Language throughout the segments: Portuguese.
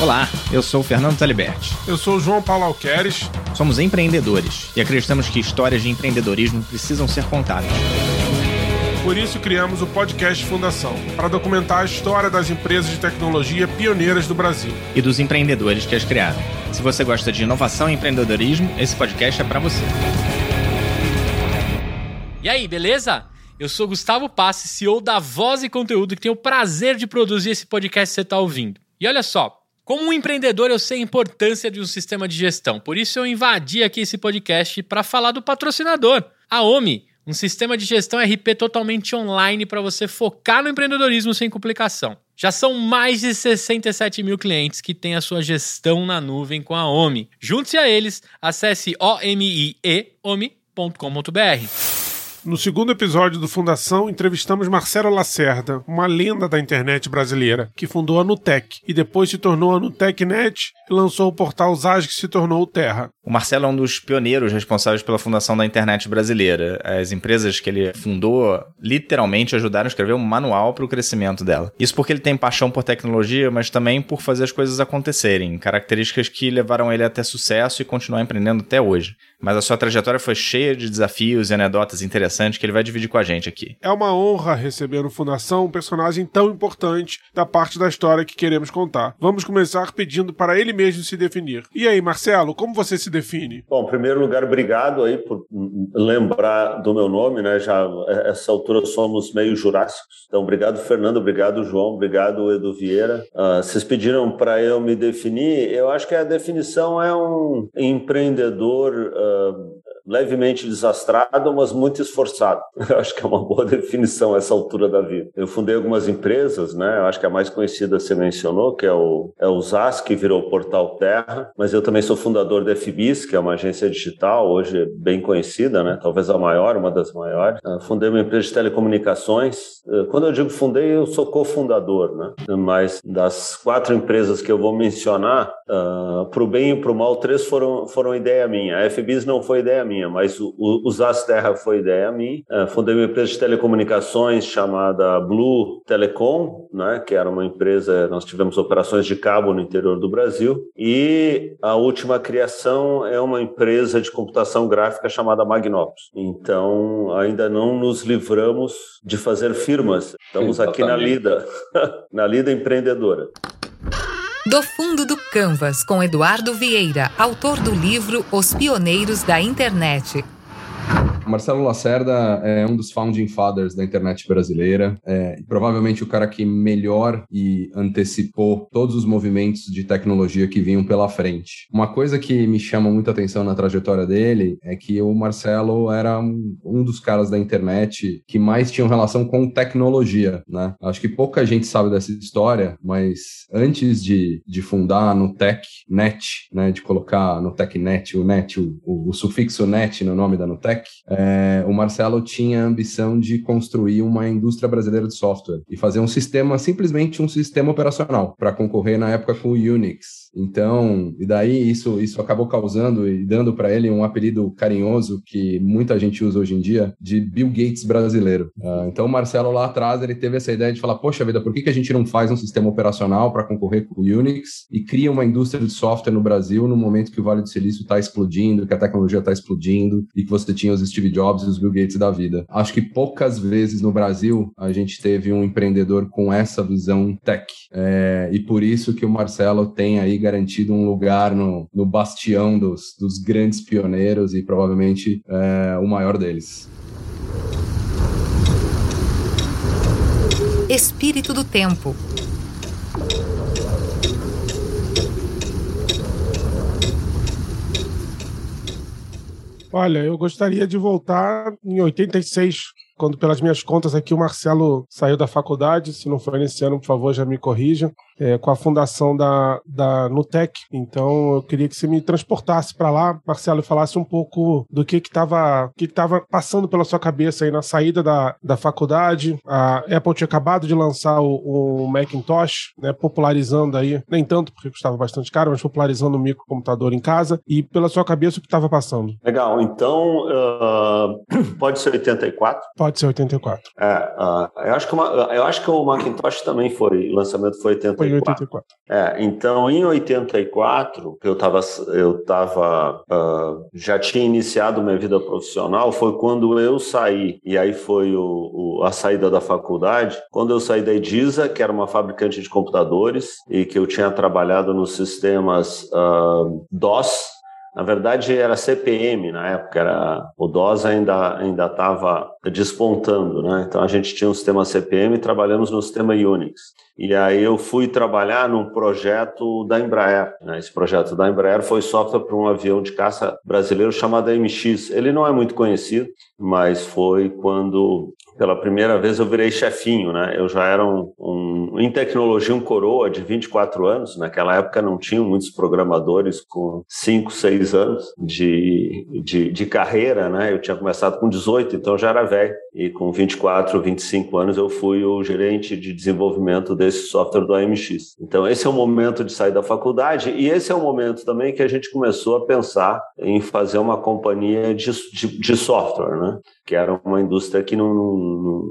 Olá, eu sou o Fernando Taliberti. Eu sou o João Paulo Alqueres. Somos empreendedores e acreditamos que histórias de empreendedorismo precisam ser contadas. Por isso criamos o podcast Fundação, para documentar a história das empresas de tecnologia pioneiras do Brasil. E dos empreendedores que as criaram. Se você gosta de inovação e empreendedorismo, esse podcast é para você. E aí, beleza? Eu sou Gustavo Passi, CEO da Voz e Conteúdo, que tem o prazer de produzir esse podcast que você está ouvindo. E olha só, como um empreendedor, eu sei a importância de um sistema de gestão. Por isso, eu invadi aqui esse podcast para falar do patrocinador, a OMI, um sistema de gestão RP totalmente online para você focar no empreendedorismo sem complicação. Já são mais de 67 mil clientes que têm a sua gestão na nuvem com a OMI. Junte-se a eles, acesse omieomi.com.br. No segundo episódio do Fundação, entrevistamos Marcelo Lacerda, uma lenda da internet brasileira, que fundou a Nutec e depois se tornou a NutecNet e lançou o portal Zaz que se tornou o Terra. O Marcelo é um dos pioneiros responsáveis pela fundação da internet brasileira. As empresas que ele fundou literalmente ajudaram a escrever um manual para o crescimento dela. Isso porque ele tem paixão por tecnologia, mas também por fazer as coisas acontecerem, características que levaram ele a ter sucesso e continuar empreendendo até hoje. Mas a sua trajetória foi cheia de desafios e anedotas interessantes que ele vai dividir com a gente aqui. É uma honra receber no Fundação um personagem tão importante da parte da história que queremos contar. Vamos começar pedindo para ele mesmo se definir. E aí, Marcelo, como você se define? Bom, em primeiro lugar, obrigado aí por lembrar do meu nome, né? Já essa altura somos meio jurássicos. Então, obrigado, Fernando, obrigado, João, obrigado, Edu Vieira. Uh, vocês pediram para eu me definir. Eu acho que a definição é um empreendedor. Uh, levemente desastrado, mas muito esforçado. Eu acho que é uma boa definição essa altura da vida. Eu fundei algumas empresas, né? Eu acho que a mais conhecida você mencionou, que é o, é o ZAS, que virou o Portal Terra, mas eu também sou fundador da FBIS, que é uma agência digital, hoje bem conhecida, né? Talvez a maior, uma das maiores. Eu fundei uma empresa de telecomunicações. Quando eu digo fundei, eu sou cofundador, né? Mas das quatro empresas que eu vou mencionar, uh, para o bem e para o mal, três foram, foram ideia minha. A FBIS não foi ideia minha, mas o, o usar as terras foi ideia minha. Uh, fundei uma empresa de telecomunicações chamada Blue Telecom, né, que era uma empresa, nós tivemos operações de cabo no interior do Brasil. E a última criação é uma empresa de computação gráfica chamada Magnopus. Então, ainda não nos livramos de fazer firmas. Estamos aqui na lida, na lida empreendedora. Do Fundo do Canvas, com Eduardo Vieira, autor do livro Os Pioneiros da Internet. Marcelo Lacerda é um dos founding fathers da internet brasileira, é, provavelmente o cara que melhor e antecipou todos os movimentos de tecnologia que vinham pela frente. Uma coisa que me chama muita atenção na trajetória dele é que o Marcelo era um, um dos caras da internet que mais tinham relação com tecnologia, né? Acho que pouca gente sabe dessa história, mas antes de, de fundar no TechNet, né, de colocar no TechNet o net, o, o, o sufixo net no nome da Nutec, é, é, o Marcelo tinha a ambição de construir uma indústria brasileira de software e fazer um sistema, simplesmente um sistema operacional, para concorrer na época com o Unix. Então, e daí isso, isso acabou causando e dando para ele um apelido carinhoso que muita gente usa hoje em dia, de Bill Gates brasileiro. Uh, então, o Marcelo lá atrás, ele teve essa ideia de falar, poxa vida, por que, que a gente não faz um sistema operacional para concorrer com o Unix e cria uma indústria de software no Brasil no momento que o Vale do Silício está explodindo, que a tecnologia está explodindo e que você tinha os Steve Jobs e os Bill Gates da vida. Acho que poucas vezes no Brasil a gente teve um empreendedor com essa visão tech. É, e por isso que o Marcelo tem aí garantido um lugar no, no bastião dos, dos grandes pioneiros e provavelmente é, o maior deles. Espírito do Tempo. Olha, eu gostaria de voltar em 86, quando, pelas minhas contas aqui, o Marcelo saiu da faculdade. Se não foi nesse ano, por favor, já me corrija é, com a fundação da, da Nutec. Então eu queria que você me transportasse para lá, Marcelo, e falasse um pouco do que estava que estava passando pela sua cabeça aí na saída da, da faculdade. A Apple tinha acabado de lançar o, o Macintosh, né, popularizando aí, nem tanto porque custava bastante caro, mas popularizando o microcomputador em casa. E pela sua cabeça o que estava passando? Legal, então uh, pode ser 84? Pode Pode ser 84. É, uh, eu, acho que uma, eu acho que o Macintosh também foi, o lançamento foi 84. Foi em 84. É, então em 84, eu tava, eu tava, uh, já tinha iniciado minha vida profissional, foi quando eu saí, e aí foi o, o, a saída da faculdade, quando eu saí da Edisa, que era uma fabricante de computadores, e que eu tinha trabalhado nos sistemas uh, DOS, na verdade, era CPM na época, era, o DOS ainda ainda estava despontando, né? Então a gente tinha um sistema CPM e trabalhamos no sistema Unix. E aí eu fui trabalhar num projeto da Embraer. Né? Esse projeto da Embraer foi software para um avião de caça brasileiro chamado MX. Ele não é muito conhecido, mas foi quando pela primeira vez eu virei chefinho, né? Eu já era um, um, em tecnologia um coroa de 24 anos. Naquela época não tinham muitos programadores com 5, 6 anos de, de, de carreira, né? Eu tinha começado com 18, então já era velho. E com 24, 25 anos eu fui o gerente de desenvolvimento desse software do AMX. Então esse é o momento de sair da faculdade e esse é o momento também que a gente começou a pensar em fazer uma companhia de, de, de software, né? Que era uma indústria que não, não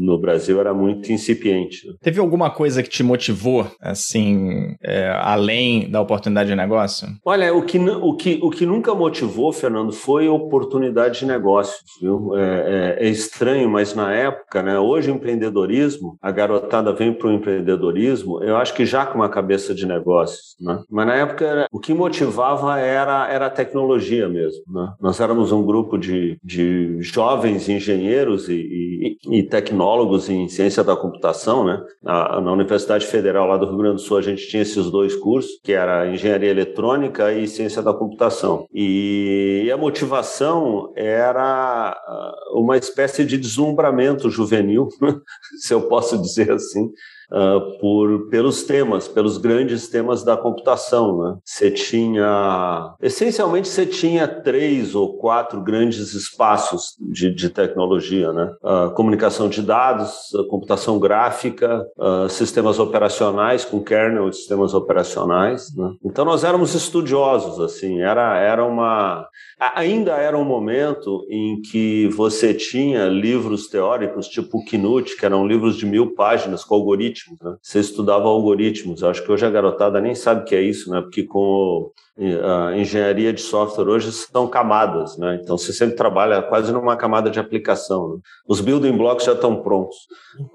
no, Brasil era muito incipiente. Né? Teve alguma coisa que te motivou, assim, é, além da oportunidade de negócio? Olha, o que, o, que, o que nunca motivou, Fernando, foi oportunidade de negócio. Viu? É, é, é estranho, mas na época, né, hoje o empreendedorismo, a garotada vem para o empreendedorismo, eu acho que já com uma cabeça de negócios. Né? Mas na época, o que motivava era, era a tecnologia mesmo. Né? Nós éramos um grupo de, de jovens engenheiros e, e e, tecnólogos em ciência da computação, né? Na, na, Universidade Federal lá do Rio Grande do Sul a gente tinha esses dois cursos, que era engenharia eletrônica e ciência da computação. E, e a motivação era ah, uma espécie de deslumbramento juvenil, se eu posso dizer assim, uh, por, pelos temas, pelos grandes temas da computação. Né? Você tinha, essencialmente, você tinha três ou quatro grandes espaços de, de tecnologia, né? Uh, comunicação de dados, computação gráfica, uh, sistemas operacionais com kernel de sistemas operacionais. Né? Então nós éramos estudiosos, assim, era, era uma, ainda era um momento em que você tinha livros teóricos tipo Knut, que eram livros de mil páginas com algoritmos algoritmos, né? Você estudava algoritmos. Acho que hoje a garotada nem sabe o que é isso, né? Porque com a engenharia de software hoje são camadas, né? Então você sempre trabalha quase numa camada de aplicação. Né? Os building blocks já estão prontos.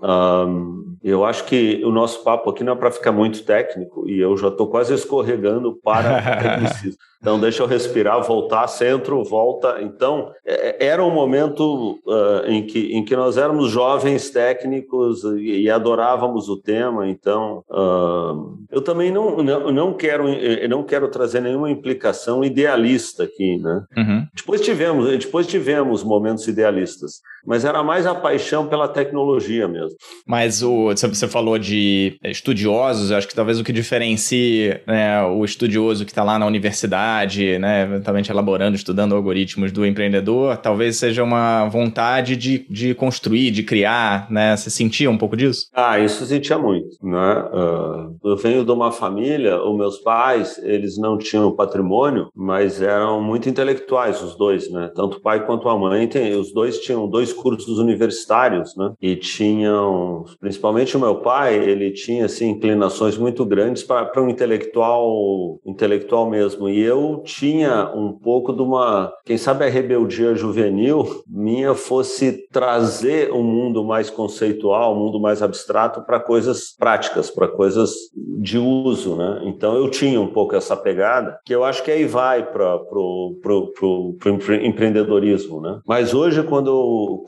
Um, eu acho que o nosso papo aqui não é para ficar muito técnico e eu já estou quase escorregando para tecnicismo. Então, deixa eu respirar, voltar, centro, volta. Então, é, é, era um momento uh, em, que, em que nós éramos jovens técnicos e, e adorávamos o tema. Então, uh, eu também não, não, não, quero, não quero trazer nenhuma implicação idealista aqui, né? Uhum. Depois, tivemos, depois tivemos momentos idealistas, mas era mais a paixão pela tecnologia mesmo. Mas o, você falou de estudiosos, acho que talvez o que diferencie né, o estudioso que está lá na universidade né, eventualmente elaborando, estudando algoritmos do empreendedor, talvez seja uma vontade de, de construir, de criar, né? Você sentia um pouco disso? Ah, isso sentia muito, né? Uh, eu venho de uma família, os meus pais, eles não tinham patrimônio, mas eram muito intelectuais os dois, né? Tanto o pai quanto a mãe, tem, os dois tinham dois cursos universitários, né? E tinham, principalmente o meu pai, ele tinha assim inclinações muito grandes para um intelectual, intelectual mesmo. E eu tinha um pouco de uma, quem sabe a rebeldia juvenil minha fosse trazer um mundo mais conceitual, um mundo mais abstrato para coisas práticas, para coisas de uso, né? Então eu tinha um pouco essa pegada que eu acho que aí vai para pro, empreendedorismo, né? Mas hoje quando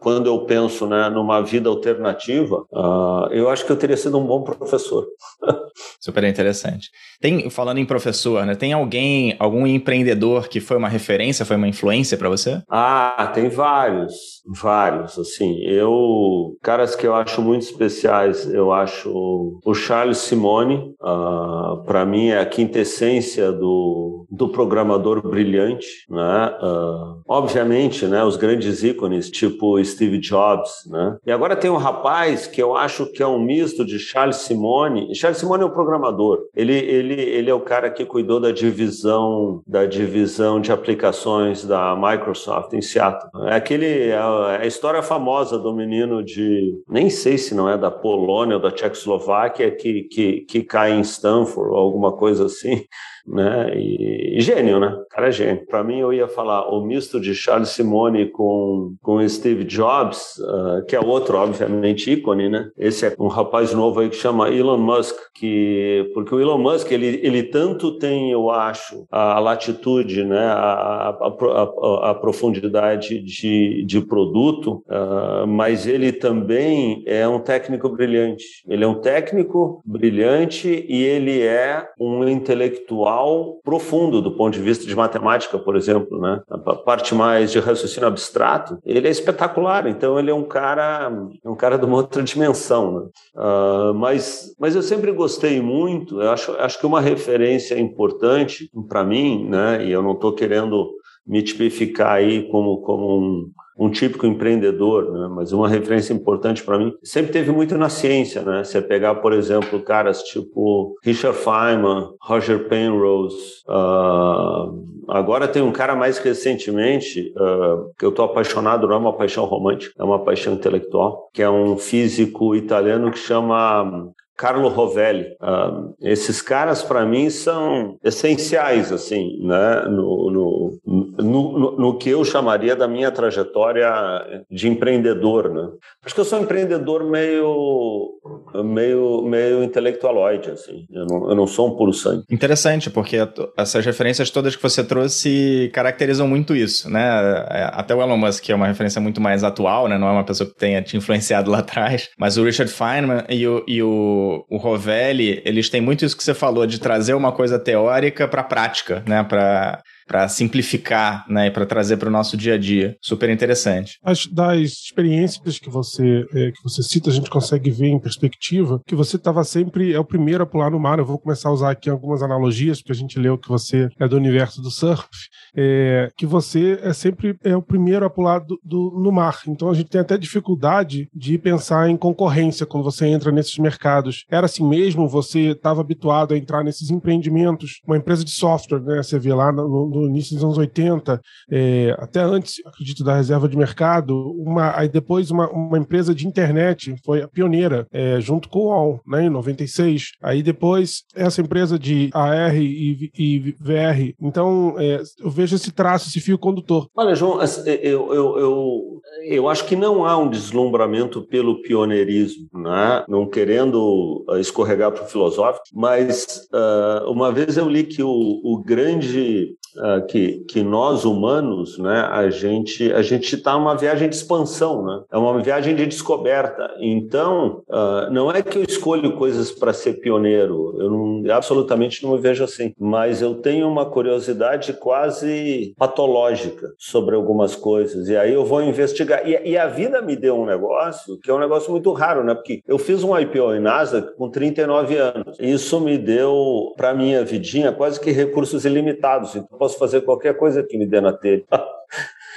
quando eu penso né, numa vida alternativa, uh, eu acho que eu teria sido um bom professor. Super interessante. Tem falando em professor, né? Tem alguém algum empreendedor que foi uma referência, foi uma influência para você? Ah, tem vários, vários. Assim, eu caras que eu acho muito especiais, eu acho o Charles Simone. Uh, para mim é a quintessência do do programador brilhante, né? Uh, obviamente, né? Os grandes ícones, tipo Steve Jobs, né? E agora tem um rapaz que eu acho que é um misto de Charles Simone. Charles Simone é um programador. Ele, ele, ele é o cara que cuidou da divisão da divisão de aplicações da Microsoft em Seattle. É aquele é a história famosa do menino de nem sei se não é da Polônia ou da Tchecoslováquia que, que, que cai em Stanford ou alguma coisa assim né? E, e gênio, né? O cara é gênio. Para mim, eu ia falar o misto de Charles Simone com, com Steve Jobs, uh, que é outro, obviamente, ícone, né? Esse é um rapaz novo aí que chama Elon Musk, que porque o Elon Musk ele, ele tanto tem, eu acho, a latitude, né? A, a, a, a profundidade de, de produto, uh, mas ele também é um técnico brilhante. Ele é um técnico brilhante e ele é um intelectual profundo do ponto de vista de matemática, por exemplo, né? A parte mais de raciocínio abstrato, ele é espetacular. Então ele é um cara, um cara de uma outra dimensão, né? Uh, mas, mas eu sempre gostei muito. Eu acho, acho que uma referência importante para mim, né? E eu não estou querendo me tipificar aí como como um um típico empreendedor, né? mas uma referência importante para mim sempre teve muito na ciência, né? Você pegar, por exemplo, caras tipo Richard Feynman, Roger Penrose, uh, agora tem um cara mais recentemente uh, que eu estou apaixonado, não é uma paixão romântica, é uma paixão intelectual, que é um físico italiano que chama Carlo Rovelli. Uh, esses caras, para mim, são essenciais, assim, né, no, no, no, no, que eu chamaria da minha trajetória de empreendedor, né. Acho que eu sou um empreendedor meio, meio, meio intelectualoide, assim. Eu não, eu não sou um puro sangue. Interessante, porque essas referências todas que você trouxe caracterizam muito isso, né. É, até o Elon Musk, que é uma referência muito mais atual, né, não é uma pessoa que tenha te influenciado lá atrás, mas o Richard Feynman e o, e o o, Rovelli, eles têm muito isso que você falou, de trazer uma coisa teórica para a prática, né? Para para simplificar, né, e para trazer para o nosso dia a dia. Super interessante. As, das experiências que você é, que você cita, a gente consegue ver em perspectiva que você estava sempre é o primeiro a pular no mar. Eu vou começar a usar aqui algumas analogias porque a gente leu que você é do universo do surf, é, que você é sempre é o primeiro a pular do, do, no mar. Então a gente tem até dificuldade de pensar em concorrência quando você entra nesses mercados. Era assim mesmo? Você estava habituado a entrar nesses empreendimentos? Uma empresa de software, né? Você vê lá no, no no início dos anos 80, é, até antes, acredito, da reserva de mercado, uma, aí depois uma, uma empresa de internet foi a pioneira, é, junto com o UOL, né, em 96. Aí depois, essa empresa de AR e, e VR. Então, é, eu vejo esse traço, esse fio condutor. Olha, João, eu, eu, eu, eu acho que não há um deslumbramento pelo pioneirismo, né? não querendo escorregar para o filosófico, mas uh, uma vez eu li que o, o grande uh, que, que nós humanos, né, a gente a gente está numa viagem de expansão, né? É uma viagem de descoberta. Então, uh, não é que eu escolho coisas para ser pioneiro. Eu não, absolutamente não me vejo assim. Mas eu tenho uma curiosidade quase patológica sobre algumas coisas. E aí eu vou investigar. E, e a vida me deu um negócio que é um negócio muito raro, né? Porque eu fiz um IPO em Nasdaq com 39 anos. Isso me deu para minha vidinha quase que recursos ilimitados. Então, posso fazer qualquer coisa que me dê na telha.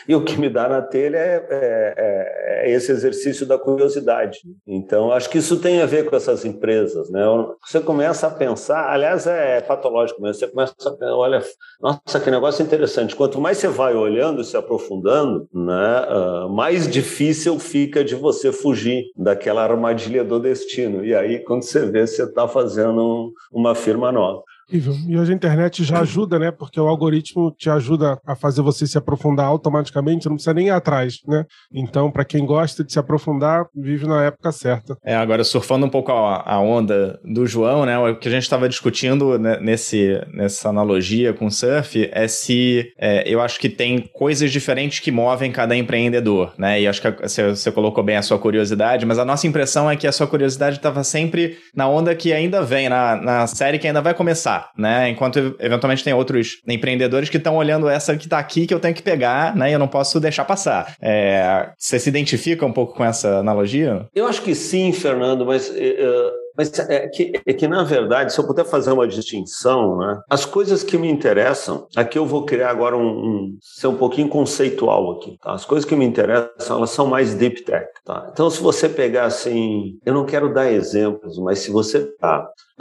E o que me dá na telha é, é, é, é, esse exercício da curiosidade. Então, acho que isso tem a ver com essas empresas. Né? Você começa a pensar, aliás, é patológico mesmo, você começa a pensar, olha, nossa, que negócio interessante. Quanto mais você vai olhando, se aprofundando, né, uh, mais difícil fica de você fugir daquela armadilha do destino. E aí, quando você vê, você está fazendo um, uma firma nova. E hoje a internet já ajuda, né? Porque o algoritmo te ajuda a fazer você se aprofundar automaticamente, não precisa nem ir atrás, né? Então, para quem gosta de se aprofundar, vive na época certa. É, agora surfando um pouco a, a onda do João, né? O que a gente estava discutindo né, nesse, nessa analogia com o surf é se é, eu acho que tem coisas diferentes que movem cada empreendedor, né? E acho que você, você colocou bem a sua curiosidade, mas a nossa impressão é que a sua curiosidade estava sempre na onda que ainda vem, na, na série que ainda vai começar né? Enquanto eventualmente tem outros empreendedores que estão olhando essa que está aqui que eu tenho que pegar, né? E eu não posso deixar passar. É, você se identifica um pouco com essa analogia? Eu acho que sim, Fernando, mas uh, mas é que, é que, na verdade, se eu puder fazer uma distinção, né, as coisas que me interessam, aqui eu vou criar agora um, um ser um pouquinho conceitual aqui, tá? As coisas que me interessam, elas são mais deep tech, tá? Então, se você pegar assim, eu não quero dar exemplos, mas se você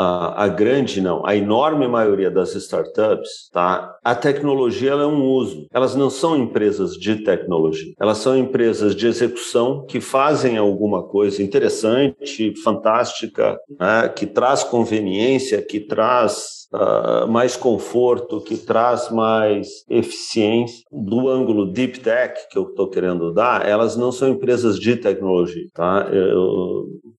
a, a, grande não, a enorme maioria das startups, tá? A tecnologia é um uso. Elas não são empresas de tecnologia. Elas são empresas de execução que fazem alguma coisa interessante, fantástica, né? que traz conveniência, que traz Uh, mais conforto, que traz mais eficiência. Do ângulo deep tech que eu estou querendo dar, elas não são empresas de tecnologia, tá?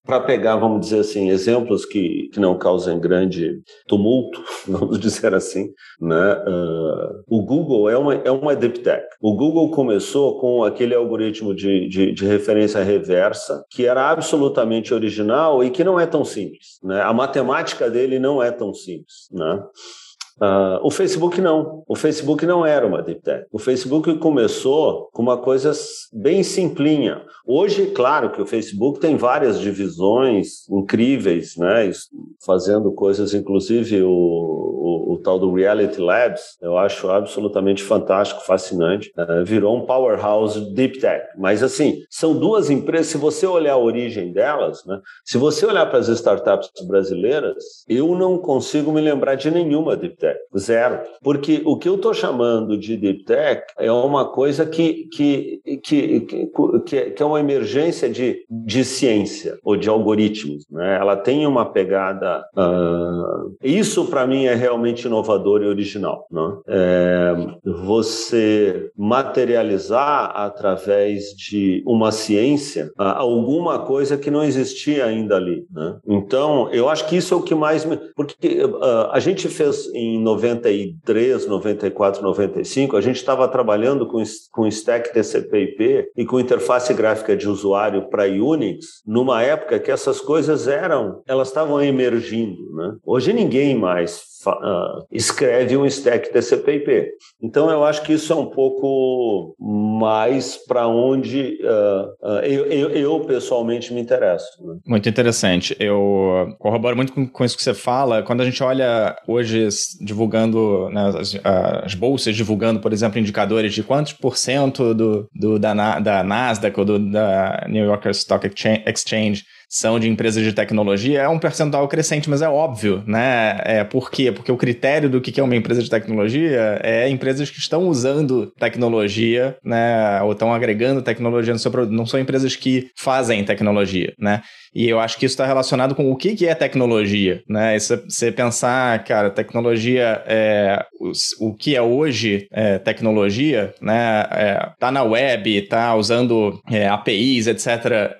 Para pegar, vamos dizer assim, exemplos que, que não causem grande tumulto, vamos dizer assim, né? Uh, o Google é uma, é uma deep tech. O Google começou com aquele algoritmo de, de, de referência reversa, que era absolutamente original e que não é tão simples, né? A matemática dele não é tão simples, né? Né? Uh, o Facebook não. O Facebook não era uma deep tech. O Facebook começou com uma coisa bem simplinha. Hoje, claro que o Facebook tem várias divisões incríveis, né? Fazendo coisas, inclusive o, o, o tal do Reality Labs, eu acho absolutamente fantástico, fascinante. Uh, virou um powerhouse deep tech. Mas assim, são duas empresas. Se você olhar a origem delas, né? Se você olhar para as startups brasileiras, eu não consigo me lembrar de nenhuma deep tech. Zero. Porque o que eu estou chamando de deep tech é uma coisa que, que, que, que, que é uma emergência de, de ciência ou de algoritmos. Né? Ela tem uma pegada. Uh, isso, para mim, é realmente inovador e original. Né? É, você materializar através de uma ciência uh, alguma coisa que não existia ainda ali. Né? Então, eu acho que isso é o que mais me. Porque uh, a gente fez em em 93, 94, 95, a gente estava trabalhando com, com stack TCP/IP e com interface gráfica de usuário para Unix, numa época que essas coisas eram, elas estavam emergindo. Né? Hoje ninguém mais uh, escreve um stack TCP/IP. Então eu acho que isso é um pouco mais para onde uh, uh, eu, eu, eu, pessoalmente me interesso. Né? Muito interessante. Eu corroboro muito com, com, isso que você fala. Quando a gente olha hoje divulgando né, as, as, bolsas divulgando, por exemplo, indicadores de quantos por cento do, do da, da Nasdaq ou do, da New York Stock Exchange são de empresas de tecnologia, é um percentual crescente, mas é óbvio, né? É, por quê? Porque o critério do que é uma empresa de tecnologia é empresas que estão usando tecnologia, né? Ou estão agregando tecnologia no seu produto. Não são empresas que fazem tecnologia, né? E eu acho que isso está relacionado com o que, que é tecnologia, né? Você pensar, cara, tecnologia é o, o que é hoje é, tecnologia, né? É, tá na web, tá usando é, APIs, etc.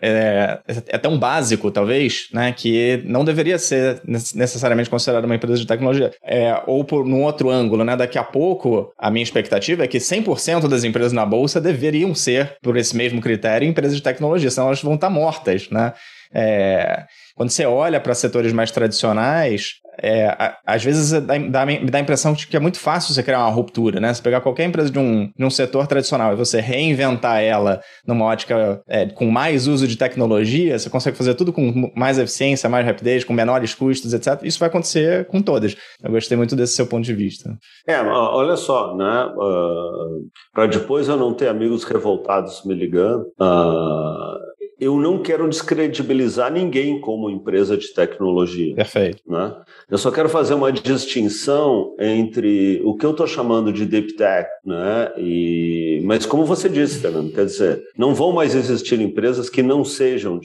É, é tão básico, talvez, né? Que não deveria ser necessariamente considerado uma empresa de tecnologia. É, ou por num outro ângulo, né? Daqui a pouco, a minha expectativa é que 100% das empresas na bolsa deveriam ser, por esse mesmo critério, empresas de tecnologia, senão elas vão estar mortas, né? É, quando você olha para setores mais tradicionais, é, às vezes dá, dá, me dá a impressão de que é muito fácil você criar uma ruptura, né? Você pegar qualquer empresa de um, de um setor tradicional e você reinventar ela numa ótica é, com mais uso de tecnologia, você consegue fazer tudo com mais eficiência, mais rapidez, com menores custos, etc. Isso vai acontecer com todas. Eu gostei muito desse seu ponto de vista. É, olha só, né? Uh, ah, para depois eu não ter amigos revoltados me ligando. Uh, eu não quero descredibilizar ninguém como empresa de tecnologia. Perfeito. Né? Eu só quero fazer uma distinção entre o que eu estou chamando de deep tech, né? E, mas como você disse, Fernando, quer dizer, não vão mais existir empresas que não sejam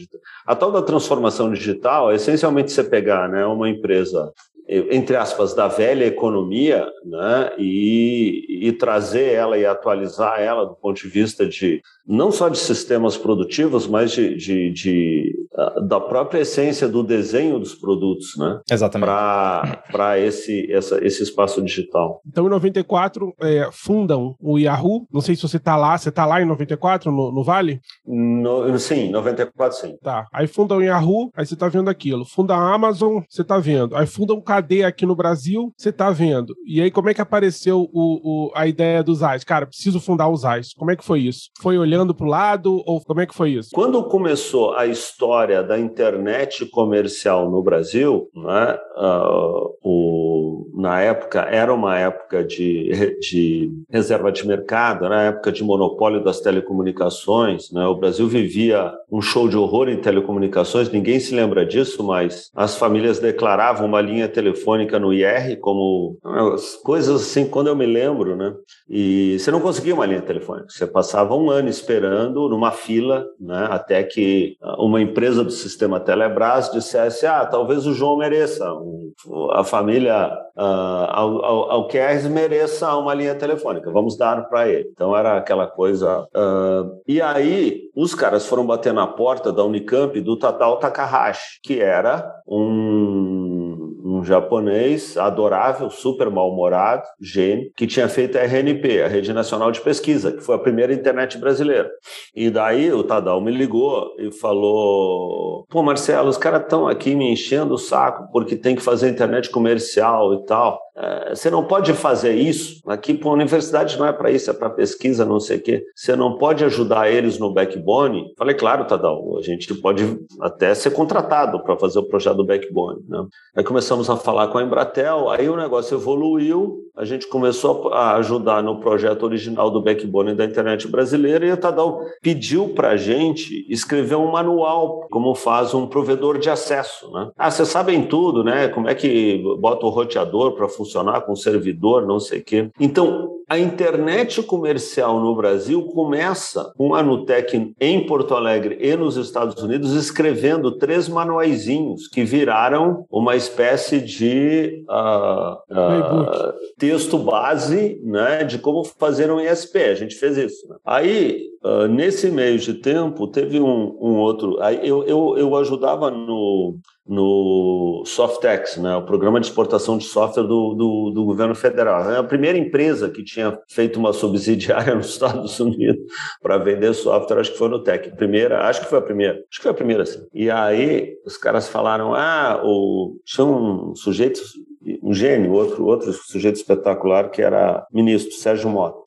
a tal da transformação digital é essencialmente você pegar, né, uma empresa entre aspas, da velha economia né, e, e, trazer ela e atualizar ela do ponto de vista de não só de sistemas produtivos, mas de, de, de da própria essência do desenho dos produtos, né? Exatamente. Para esse, essa, esse espaço digital. Então, em 94, é, fundam o Yahoo. Não sei se você está lá. Você está lá em 94, no, no Vale? No, sim, 94, sim. Tá. Aí fundam o Yahoo, aí você está vendo aquilo. Funda a Amazon, você está vendo. Aí fundam um KD aqui no Brasil, você está vendo. E aí, como é que apareceu o, o, a ideia dos AIS? Cara, preciso fundar os AIS. Como é que foi isso? Foi olhando para o lado ou como é que foi isso? Quando começou a história da internet comercial no Brasil, né, uh, o, na época era uma época de, de reserva de mercado, na época de monopólio das telecomunicações. Né, o Brasil vivia um show de horror em telecomunicações, ninguém se lembra disso, mas as famílias declaravam uma linha telefônica no IR como coisas assim, quando eu me lembro, né? E você não conseguia uma linha telefônica, você passava um ano esperando numa fila, né, até que uma empresa do sistema Telebrás dissesse: ah, talvez o João mereça, a família uh, Alquerres mereça uma linha telefônica, vamos dar para ele. Então era aquela coisa. Uh, e aí os caras foram bater na porta da Unicamp do Tadao Takahashi, que era um um japonês adorável, super mal-humorado, gênio, que tinha feito a RNP, a Rede Nacional de Pesquisa, que foi a primeira internet brasileira. E daí o Tadal me ligou e falou: Pô, Marcelo, os caras estão aqui me enchendo o saco porque tem que fazer internet comercial e tal. É, você não pode fazer isso. Aqui, para a universidade não é para isso, é para pesquisa, não sei o quê. Você não pode ajudar eles no backbone. Falei, claro, Tadal, a gente pode até ser contratado para fazer o projeto do backbone. Né? Aí começamos a falar com a Embratel, aí o negócio evoluiu, a gente começou a ajudar no projeto original do backbone da internet brasileira e o Tadal pediu para a gente escrever um manual, como faz um provedor de acesso. Né? Ah, vocês sabem tudo, né? Como é que bota o roteador para funcionar? Funcionar com servidor, não sei o quê. Então, a internet comercial no Brasil começa com a Nutec em Porto Alegre e nos Estados Unidos escrevendo três manuaizinhos que viraram uma espécie de uh, uh, texto base né, de como fazer um ISP. A gente fez isso. Né? Aí, uh, nesse meio de tempo, teve um, um outro. Eu, eu, eu ajudava no no Softex, né, o programa de exportação de software do, do, do, governo federal. É a primeira empresa que tinha feito uma subsidiária nos Estados Unidos para vender software, acho que foi no Tech. Primeira, acho que foi a primeira, acho que foi a primeira, sim. E aí os caras falaram, ah, o, tinha um sujeito, um gênio, outro, outro sujeito espetacular que era ministro, Sérgio Mota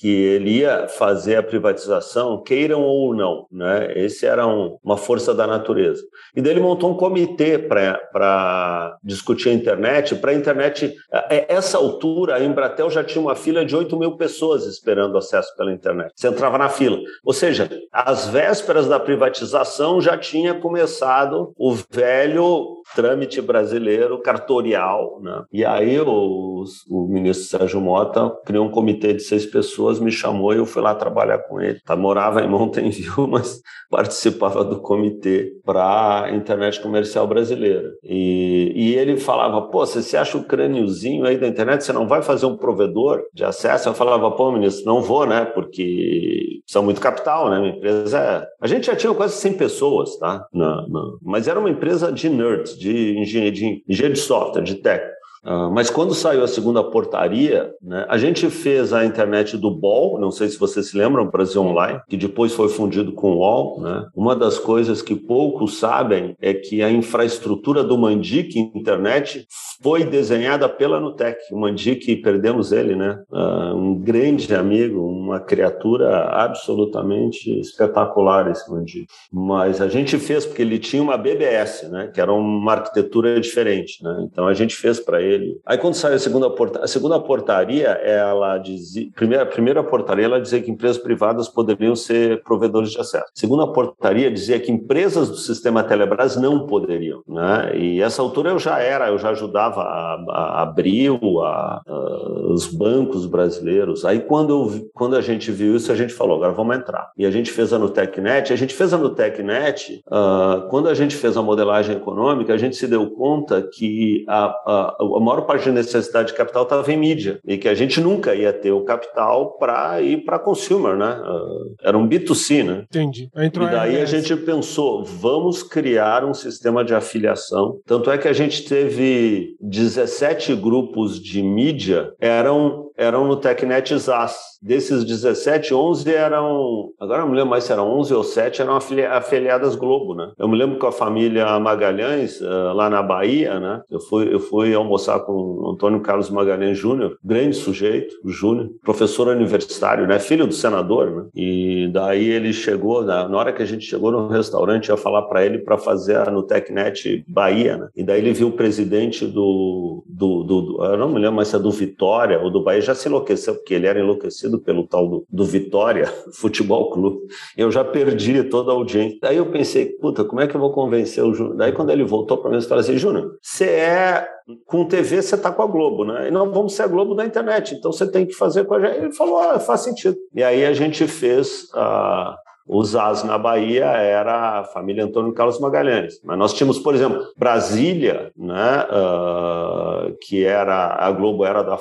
que ele ia fazer a privatização, queiram ou não. Né? Esse era um, uma força da natureza. E daí ele montou um comitê para discutir a internet. Para a internet, a essa altura, a Embratel já tinha uma fila de 8 mil pessoas esperando acesso pela internet. Você entrava na fila. Ou seja, às vésperas da privatização já tinha começado o velho trâmite brasileiro cartorial. Né? E aí o, o ministro Sérgio Mota criou um comitê de seis pessoas, me chamou e eu fui lá trabalhar com ele. Tá, morava em Mountain View, mas participava do comitê para a internet comercial brasileira. E, e ele falava, pô, você se acha o crâniozinho aí da internet, você não vai fazer um provedor de acesso? Eu falava, pô, ministro, não vou, né? Porque são muito capital, né? Minha empresa é... A gente já tinha quase 100 pessoas, tá? Na, na... Mas era uma empresa de nerds, de engenharia de, engenharia de software, de tech. Uh, mas quando saiu a segunda portaria, né, a gente fez a internet do BOL, não sei se vocês se lembram, Brasil Online, que depois foi fundido com o UOL. Né? Uma das coisas que poucos sabem é que a infraestrutura do Mandic Internet foi desenhada pela Nutec. O Mandic, perdemos ele, né? Uh, um grande amigo, uma criatura absolutamente espetacular esse Mandic. Mas a gente fez porque ele tinha uma BBS, né? que era uma arquitetura diferente. Né? Então a gente fez para ele ele. Aí quando saiu a segunda portaria, a segunda portaria, ela dizia, primeira, a primeira portaria ela dizia que empresas privadas poderiam ser provedores de acesso. A segunda portaria dizia que empresas do sistema Telebrás não poderiam, né? E essa altura eu já era, eu já ajudava a, a abrir a, a, os bancos brasileiros. Aí quando, eu, quando a gente viu isso, a gente falou, agora vamos entrar. E a gente fez a Nutecnet, a gente fez a Nutecnet, uh, quando a gente fez a modelagem econômica, a gente se deu conta que a, a, a maior parte da necessidade de capital estava em mídia e que a gente nunca ia ter o capital para ir para consumer, né? Uh, era um B2C, né? Entendi. Entrou e daí a, a gente pensou, vamos criar um sistema de afiliação. Tanto é que a gente teve 17 grupos de mídia, eram eram no TechNet ZAS. Desses 17, 11 eram. Agora não me lembro mais se eram 11 ou 7, eram afiliadas Globo, né? Eu me lembro com a família Magalhães, uh, lá na Bahia, né? Eu fui, eu fui almoçar com o Antônio Carlos Magalhães Júnior, grande sujeito, Júnior, professor universitário, né? Filho do senador, né? E daí ele chegou, na, na hora que a gente chegou no restaurante, eu ia falar para ele para fazer a, no TecNet Bahia, né? E daí ele viu o presidente do, do, do, do, Eu não me lembro mais se é do Vitória ou do Bahia, já se enlouqueceu, porque ele era enlouquecido pelo tal do, do Vitória Futebol Clube. Eu já perdi toda a audiência. Daí eu pensei, puta, como é que eu vou convencer o Júnior? Daí quando ele voltou para mim, eu falei assim, Júnior, você é com TV você está com a Globo, né? E não vamos ser a Globo da internet, então você tem que fazer com a gente. Ele falou, ah, faz sentido. E aí a gente fez a, os As na Bahia era a família Antônio Carlos Magalhães. Mas nós tínhamos, por exemplo, Brasília, né, uh, que era a Globo era da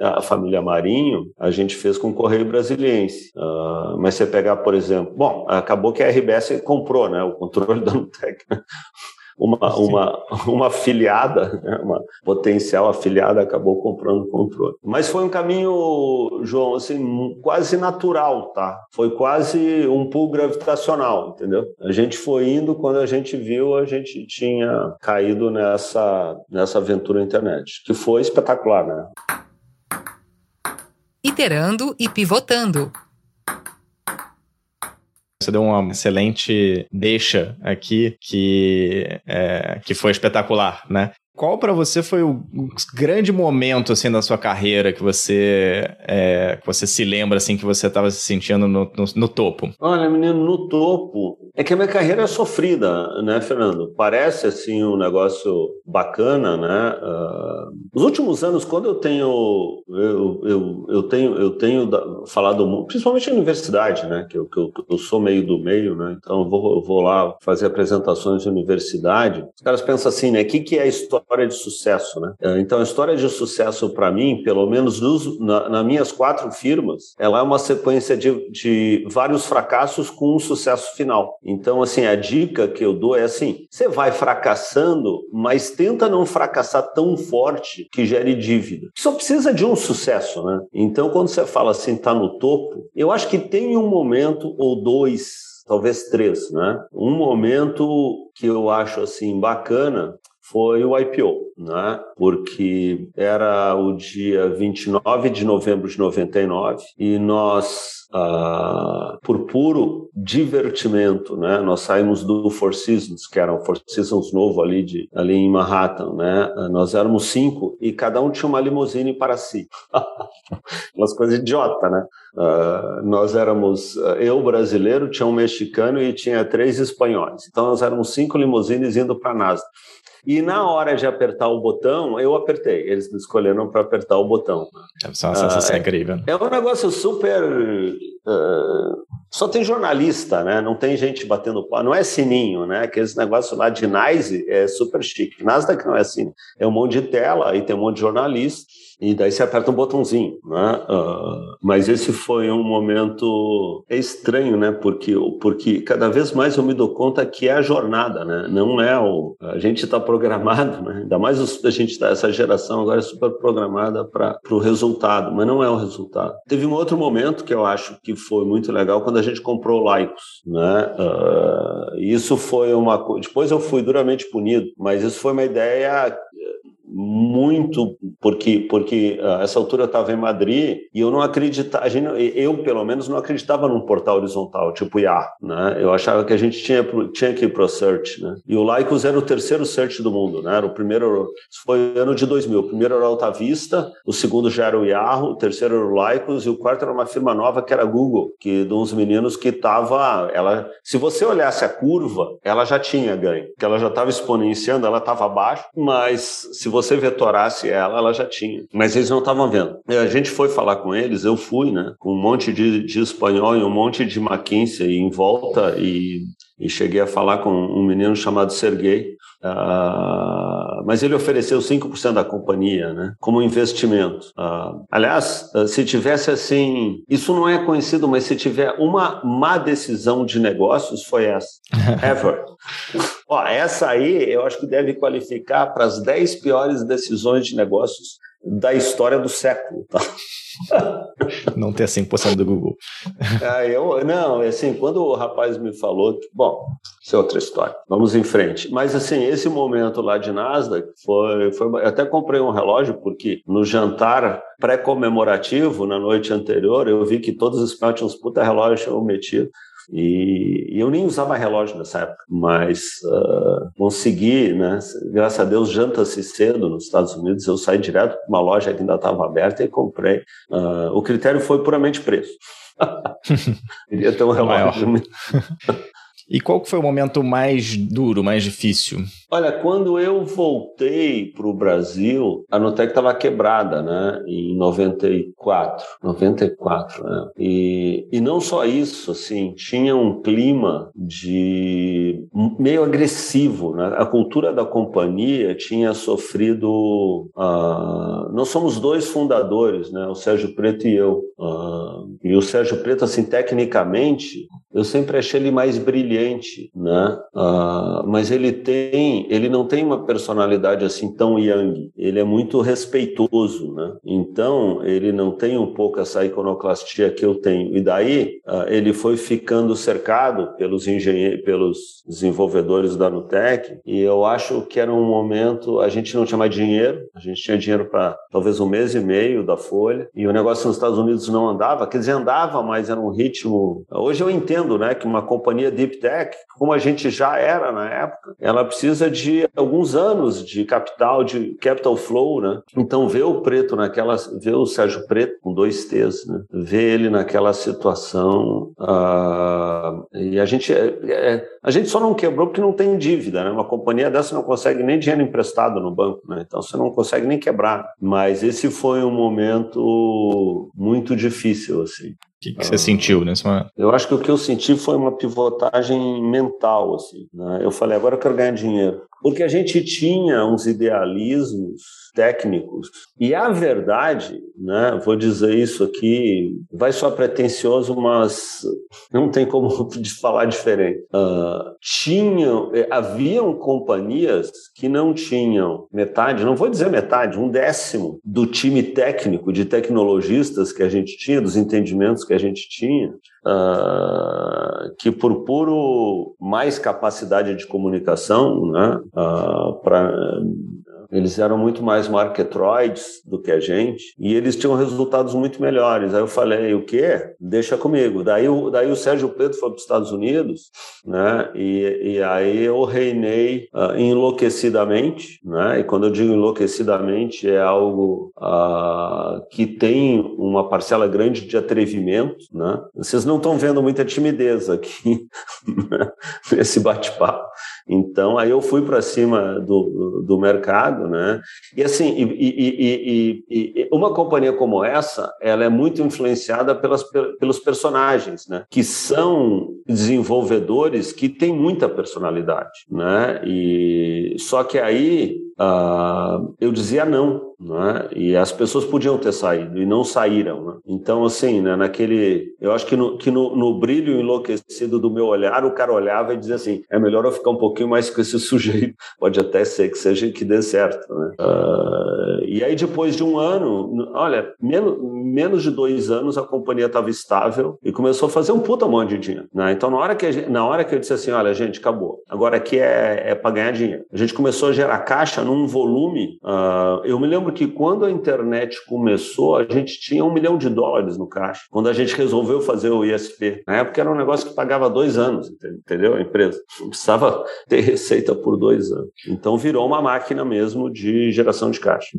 a família Marinho, a gente fez com o Correio Brasiliense. Uh, mas você pegar, por exemplo, bom, acabou que a RBS comprou, né, o controle da Nutec. Uma, uma, uma afiliada, né, uma potencial afiliada acabou comprando o controle. Mas foi um caminho, João, assim, quase natural, tá? Foi quase um pulo gravitacional, entendeu? A gente foi indo, quando a gente viu, a gente tinha caído nessa, nessa aventura internet, que foi espetacular, né? Iterando e pivotando você deu uma excelente deixa aqui que, é, que foi espetacular, né? Qual para você foi o grande momento assim da sua carreira que você é, que você se lembra assim que você estava se sentindo no, no, no, topo? Olha, menino, no topo é que a minha carreira é sofrida, né, Fernando? Parece assim um negócio bacana, né? Uh, os últimos anos, quando eu tenho eu, eu, eu tenho eu tenho falado principalmente na universidade, né? Que eu, que eu, eu sou meio do meio, né? Então eu vou, eu vou lá fazer apresentações de universidade. Os caras pensam assim, né? O que, que é a história de sucesso, né? Ah, então a história de sucesso para mim, pelo menos nos, na, nas minhas quatro firmas, ela é uma sequência de, de vários fracassos com um sucesso final. Então, assim, a dica que eu dou é assim: você vai fracassando, mas tenta não fracassar tão forte que gere dívida. Só precisa de um sucesso, né? Então, quando você fala assim, tá no topo, eu acho que tem um momento ou dois talvez três, né? Um momento que eu acho assim bacana foi o IPO, né? porque era o dia 29 de novembro de 99 e nós, ah, por puro divertimento, né? nós saímos do Four Seasons, que era o Four Seasons novo ali, de, ali em Manhattan. Né? Nós éramos cinco e cada um tinha uma limusine para si. Umas coisas idiota, né? Uh, nós éramos, uh, eu brasileiro, tinha um mexicano e tinha três espanhóis. Então nós éramos cinco limusines indo para NASA. E na hora de apertar o botão, eu apertei. Eles me escolheram para apertar o botão. É uma sensação uh, incrível. É um negócio super. Uh, só tem jornalista, né? Não tem gente batendo pau. Não é sininho, né? Aqueles negócios lá de NICE é super chique. Nasdaq não é assim. É um monte de tela e tem um monte de jornalista e daí você aperta um botãozinho, né? Uh, mas esse foi um momento é estranho, né? Porque, porque cada vez mais eu me dou conta que é a jornada, né? Não é o... A gente está programado, né? Ainda mais a gente tá, essa geração agora é super programada para o resultado, mas não é o resultado. Teve um outro momento que eu acho que foi muito legal quando a gente comprou Laicos, né? Uh, isso foi uma... Depois eu fui duramente punido, mas isso foi uma ideia muito porque porque a essa altura eu estava em Madrid e eu não acreditava, eu pelo menos não acreditava num portal horizontal tipo IA, né? Eu achava que a gente tinha tinha que ir para search, né? E o Lycos era o terceiro search do mundo, né? Era o primeiro foi ano de 2000, o primeiro era o Alta Vista, o segundo já era o Yahoo, o terceiro era o Lycos e o quarto era uma firma nova que era a Google, que de uns meninos que tava ela, se você olhasse a curva, ela já tinha ganho, que ela já estava exponenciando, ela estava abaixo, mas se você você vetorasse ela, ela já tinha. Mas eles não estavam vendo. A gente foi falar com eles, eu fui, né? Com um monte de, de espanhol e um monte de Mackinsey em volta e, e cheguei a falar com um menino chamado Sergei. Uh, mas ele ofereceu 5% da companhia, né, como investimento. Uh, aliás, uh, se tivesse assim, isso não é conhecido, mas se tiver uma má decisão de negócios, foi essa. Ever. Ó, essa aí eu acho que deve qualificar para as 10 piores decisões de negócios da história do século. Tá? Não ter 100% do Google. Ah, eu, não, assim, quando o rapaz me falou, bom, isso é outra história, vamos em frente. Mas, assim, esse momento lá de Nasdaq foi, foi. Eu até comprei um relógio, porque no jantar pré-comemorativo, na noite anterior, eu vi que todos os tinham uns puta relógios eu metido. E, e, eu nem usava relógio nessa época, mas uh, consegui, né? Graças a Deus, janta-se cedo nos Estados Unidos. Eu saí direto para uma loja que ainda estava aberta e comprei. Uh, o critério foi puramente preço. Queria ter um relógio. e qual foi o momento mais duro, mais difícil? Olha, quando eu voltei para o Brasil, a Nutec estava quebrada, né? Em 94, 94, né? E, e não só isso, assim, tinha um clima de meio agressivo, né? A cultura da companhia tinha sofrido. Uh, nós somos dois fundadores, né? O Sérgio Preto e eu. Uh, e o Sérgio Preto, assim, tecnicamente, eu sempre achei ele mais brilhante, né? Uh, mas ele tem ele não tem uma personalidade assim tão yang. Ele é muito respeitoso, né? Então, ele não tem um pouco essa iconoclastia que eu tenho. E daí, uh, ele foi ficando cercado pelos engenheiros, pelos desenvolvedores da Nutec, e eu acho que era um momento, a gente não tinha mais dinheiro, a gente tinha dinheiro para talvez um mês e meio da folha, e o negócio nos Estados Unidos não andava, quer dizer, andava, mas era um ritmo. Hoje eu entendo, né, que uma companhia deep tech, como a gente já era na época, ela precisa de alguns anos de capital, de capital flow, né? Então ver o Preto naquela, ver o Sérgio Preto com dois T's, né? Ver ele naquela situação uh, e a gente é, é, a gente só não quebrou porque não tem dívida, né? Uma companhia dessa não consegue nem dinheiro emprestado no banco, né? Então você não consegue nem quebrar. Mas esse foi um momento muito difícil, assim. O que, que você sentiu nesse momento? Eu acho que o que eu senti foi uma pivotagem mental, assim. Né? Eu falei, agora eu quero ganhar dinheiro. Porque a gente tinha uns idealismos técnicos. E a verdade, né, vou dizer isso aqui, vai só pretensioso, mas não tem como falar diferente. Uh, tinham, eh, haviam companhias que não tinham metade, não vou dizer metade, um décimo do time técnico de tecnologistas que a gente tinha, dos entendimentos que a gente tinha, uh, que por puro mais capacidade de comunicação, né, uh, para eles eram muito mais marketroids do que a gente e eles tinham resultados muito melhores. Aí eu falei, o quê? Deixa comigo. Daí, o, daí o Sérgio Preto foi para os Estados Unidos, né? E, e aí eu reinei uh, enlouquecidamente, né? E quando eu digo enlouquecidamente é algo uh, que tem uma parcela grande de atrevimento, né? Vocês não estão vendo muita timidez aqui né? nesse bate-papo. Então, aí eu fui para cima do, do mercado, né? E assim, e, e, e, e, uma companhia como essa, ela é muito influenciada pelas, pelos personagens, né? Que são desenvolvedores que têm muita personalidade, né? E só que aí uh, eu dizia não, né? E as pessoas podiam ter saído e não saíram, né? Então, assim, né, naquele. Eu acho que, no, que no, no, brilho enlouquecido do meu olhar, o cara olhava e dizia assim: é melhor eu ficar um pouquinho mais com esse sujeito. Pode até ser que seja que dê certo, né? Uh, e aí, depois de um ano, olha, menos, menos de dois anos a companhia estava estável e começou a fazer um puta monte de dinheiro, né? Então, na hora que, gente, na hora que eu disse assim: olha, gente, acabou. Agora aqui é, é para ganhar dinheiro. A gente começou a gerar caixa num volume. Uh, eu me lembro que quando a internet começou, a gente tinha um milhão de dólares no caixa. Quando a gente resolveu fazer o ISP, na época era um negócio que pagava dois anos, entendeu? A empresa precisava ter receita por dois anos. Então virou uma máquina mesmo de geração de caixa.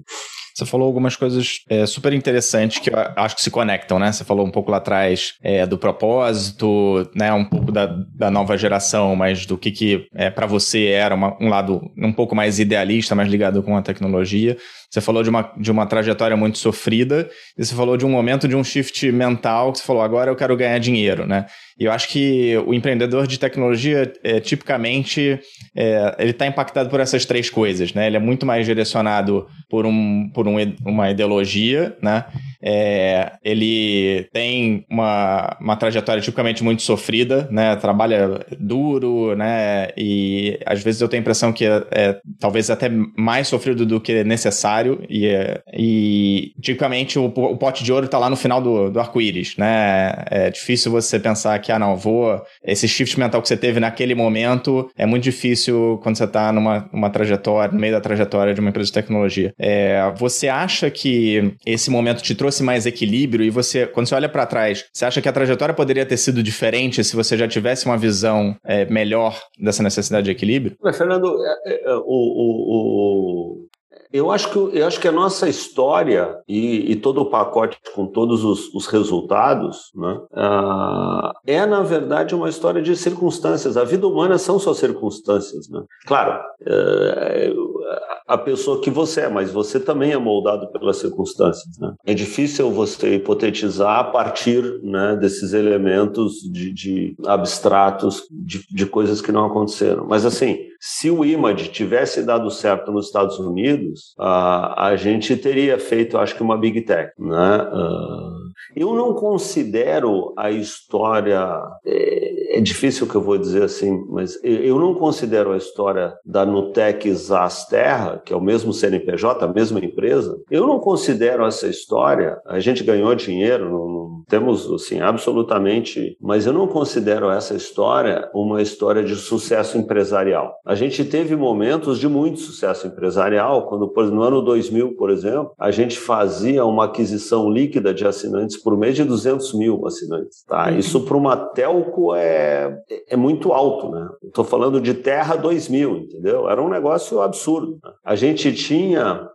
Você falou algumas coisas é, super interessantes que eu acho que se conectam, né? Você falou um pouco lá atrás é, do propósito, né? Um pouco da, da nova geração, mas do que, que é, para você era uma, um lado um pouco mais idealista, mais ligado com a tecnologia. Você falou de uma, de uma trajetória muito sofrida e você falou de um momento de um shift mental que você falou, agora eu quero ganhar dinheiro, né? E eu acho que o empreendedor de tecnologia, é, tipicamente, é, ele está impactado por essas três coisas, né? Ele é muito mais direcionado por, um, por um, uma ideologia, né? É, ele tem uma, uma trajetória tipicamente muito sofrida, né? Trabalha duro, né? E às vezes eu tenho a impressão que é, é talvez até mais sofrido do que necessário. E, e tipicamente o, o pote de ouro está lá no final do, do arco-íris, né? É difícil você pensar que, ah, não, vou. Esse shift mental que você teve naquele momento é muito difícil quando você está numa, trajetória, no meio da trajetória de uma empresa de tecnologia. É, você acha que esse momento te trouxe mais equilíbrio e você, quando você olha para trás, você acha que a trajetória poderia ter sido diferente se você já tivesse uma visão é, melhor dessa necessidade de equilíbrio? Fernando, é, é, o, o, o, eu acho que, eu acho que a nossa história e, e todo o pacote com todos os, os resultados né, uh, é, na verdade, uma história de circunstâncias. A vida humana são só circunstâncias. Né? Claro, uh, a pessoa que você é, mas você também é moldado pelas circunstâncias. Né? É difícil você hipotetizar a partir né, desses elementos de, de abstratos, de, de coisas que não aconteceram. Mas, assim, se o IMAD tivesse dado certo nos Estados Unidos, a, a gente teria feito, acho que, uma Big Tech. Né? Uh, eu não considero a história. É, é, difícil que eu vou dizer assim, mas eu não considero a história da Nutex Asterra, que é o mesmo CNPJ, a mesma empresa, eu não considero essa história. A gente ganhou dinheiro, não temos assim, absolutamente. Mas eu não considero essa história uma história de sucesso empresarial. A gente teve momentos de muito sucesso empresarial, quando no ano 2000, por exemplo, a gente fazia uma aquisição líquida de assinantes por mês de 200 mil assinantes. Tá? Uhum. Isso para uma telco é, é muito alto. Né? Estou falando de Terra 2000, entendeu? Era um negócio absurdo. Né? A gente tinha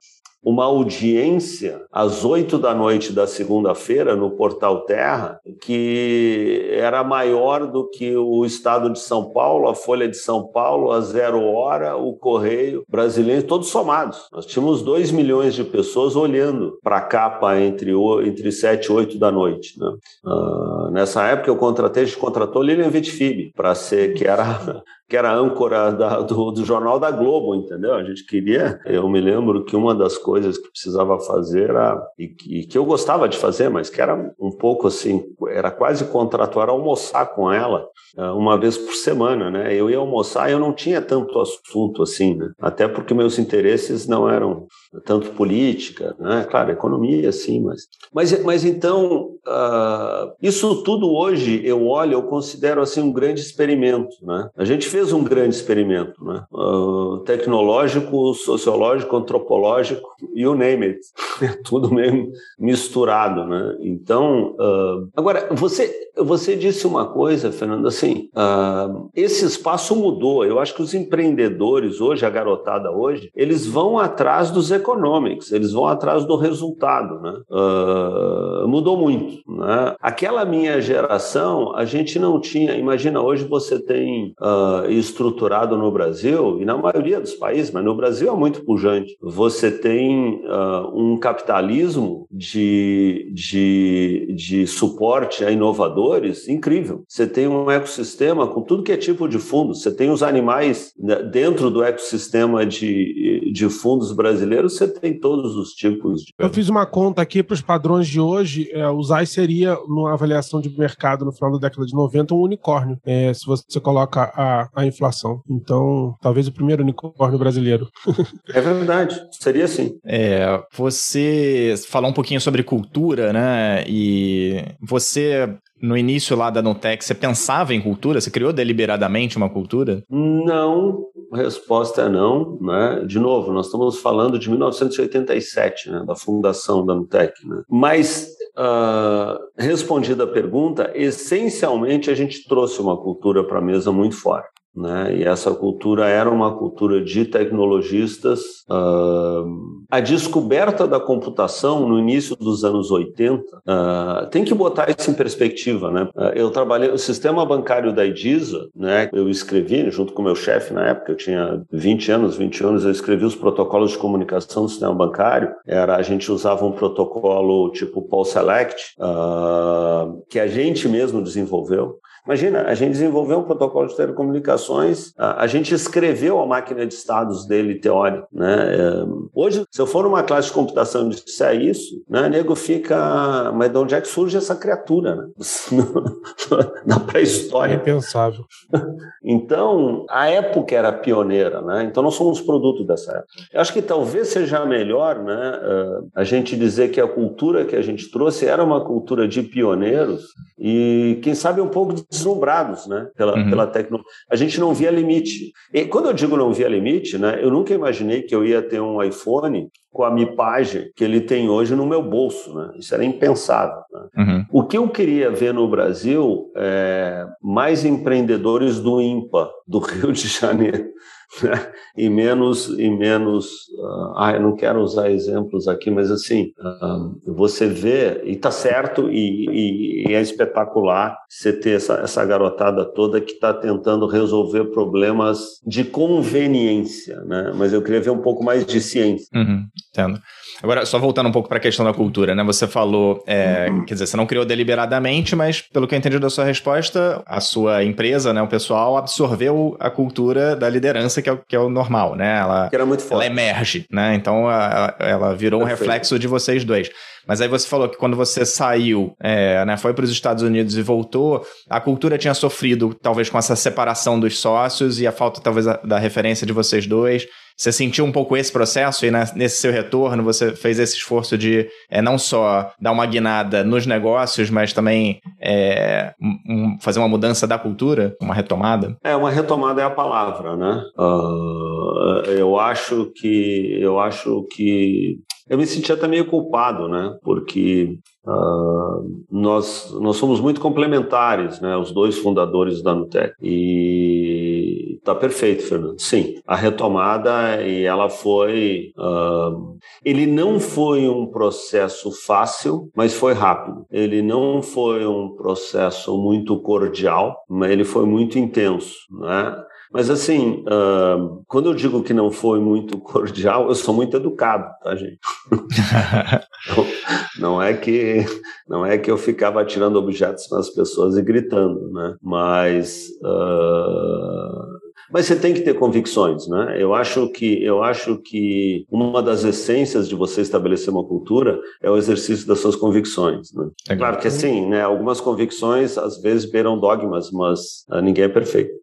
uma audiência às oito da noite da segunda-feira no Portal Terra, que era maior do que o Estado de São Paulo, a Folha de São Paulo, a Zero Hora, o Correio brasileiro, todos somados. Nós tínhamos dois milhões de pessoas olhando para a capa entre, entre e oito da noite. Né? Uh, nessa época eu contratei, a gente contratou Lilian Vitfib para ser, que era que era âncora da, do, do, jornal da Globo, entendeu? A gente queria. Eu me lembro que uma das coisas que precisava fazer era, e que, e que eu gostava de fazer, mas que era um pouco assim, era quase contratual, almoçar com ela eh, uma vez por semana, né? Eu ia almoçar e eu não tinha tanto assunto assim, né? Até porque meus interesses não eram tanto política, né? Claro, economia, sim, mas... Mas, mas então, uh, isso tudo hoje, eu olho, eu considero assim um grande experimento, né? A gente fez um grande experimento, né? Uh, tecnológico, sociológico, antropológico, you name it. É tudo meio misturado, né? Então, uh, agora, você, você disse uma coisa, Fernando, assim, uh, esse espaço mudou. Eu acho que os empreendedores hoje, a garotada hoje, eles vão atrás dos econômicos, eles vão atrás do resultado, né? mudou muito, né? Aquela minha geração, a gente não tinha, imagina, hoje você tem estruturado no Brasil, e na maioria dos países, mas no Brasil é muito pujante. Você tem uh, um capitalismo de, de, de suporte a inovadores incrível. Você tem um ecossistema com tudo que é tipo de fundo. Você tem os animais né, dentro do ecossistema de, de fundos brasileiros, você tem todos os tipos de. Eu fiz uma conta aqui para os padrões de hoje. É, o ZAI seria, numa avaliação de mercado no final da década de 90, um unicórnio. É, se você coloca a, a inflação. Então, talvez o primeiro unicórnio brasileiro. é verdade, seria assim. É, você falou um pouquinho sobre cultura, né? E você no início lá da Nutec, você pensava em cultura? Você criou deliberadamente uma cultura? Não, a resposta é não. Né? De novo, nós estamos falando de 1987, né? da fundação da Nutec. Né? Mas, uh, respondida a pergunta, essencialmente a gente trouxe uma cultura para a mesa muito forte. Né? E essa cultura era uma cultura de tecnologistas. Uh, a descoberta da computação no início dos anos 80 uh, tem que botar isso em perspectiva. Né? Uh, eu trabalhei no sistema bancário da Edisa, né? eu escrevi, junto com meu chefe na época, eu tinha 20 anos, 20 anos, eu escrevi os protocolos de comunicação do sistema bancário. Era, a gente usava um protocolo tipo Paul Select, que a gente mesmo desenvolveu. Imagina, a gente desenvolveu um protocolo de telecomunicações, a, a gente escreveu a máquina de estados dele teórico. Né? É, hoje, se eu for numa classe de computação e disser isso, né, nego fica. Mas de onde é que surge essa criatura? Né? Na pré-história. É impensável. Então, a época era pioneira, né? Então, nós somos produto dessa época. Eu acho que talvez seja melhor né, é, a gente dizer que a cultura que a gente trouxe era uma cultura de pioneiros e, quem sabe, um pouco deslumbrados né, pela, uhum. pela tecnologia. A gente não via limite. E quando eu digo não via limite, né, eu nunca imaginei que eu ia ter um iPhone com a MIPAGE que ele tem hoje no meu bolso. Né? Isso era impensável. Né? Uhum. O que eu queria ver no Brasil é mais empreendedores do IMPA, do Rio de Janeiro. Né? e menos e menos uh, ah eu não quero usar exemplos aqui mas assim uh, você vê e tá certo e, e, e, é espetacular você ter essa, essa garotada toda que está tentando resolver problemas de conveniência né mas eu queria ver um pouco mais de ciência uhum, entendo Agora, só voltando um pouco para a questão da cultura, né? Você falou, é, quer dizer, você não criou deliberadamente, mas pelo que eu entendi da sua resposta, a sua empresa, né, o pessoal absorveu a cultura da liderança, que é o, que é o normal, né? Ela, que era muito forte. ela emerge, né? Então, ela, ela virou Perfeito. um reflexo de vocês dois. Mas aí você falou que quando você saiu, é, né, foi para os Estados Unidos e voltou, a cultura tinha sofrido talvez com essa separação dos sócios e a falta talvez da referência de vocês dois. Você sentiu um pouco esse processo e nesse seu retorno você fez esse esforço de é, não só dar uma guinada nos negócios, mas também é, um, fazer uma mudança da cultura, uma retomada? É, uma retomada é a palavra, né? Uh, eu acho que eu acho que eu me senti até meio culpado, né? Porque uh, nós, nós somos muito complementares, né? Os dois fundadores da Nutec. E tá perfeito, Fernando. Sim, a retomada e ela foi. Uh, ele não foi um processo fácil, mas foi rápido. Ele não foi um processo muito cordial, mas ele foi muito intenso, né? Mas assim, uh, quando eu digo que não foi muito cordial, eu sou muito educado, tá, gente? não, não, é que não é que eu ficava tirando objetos nas pessoas e gritando, né? Mas uh, mas você tem que ter convicções, né? Eu acho que eu acho que uma das essências de você estabelecer uma cultura é o exercício das suas convicções. Né? É claro que assim, né? Algumas convicções às vezes beiram dogmas, mas uh, ninguém é perfeito.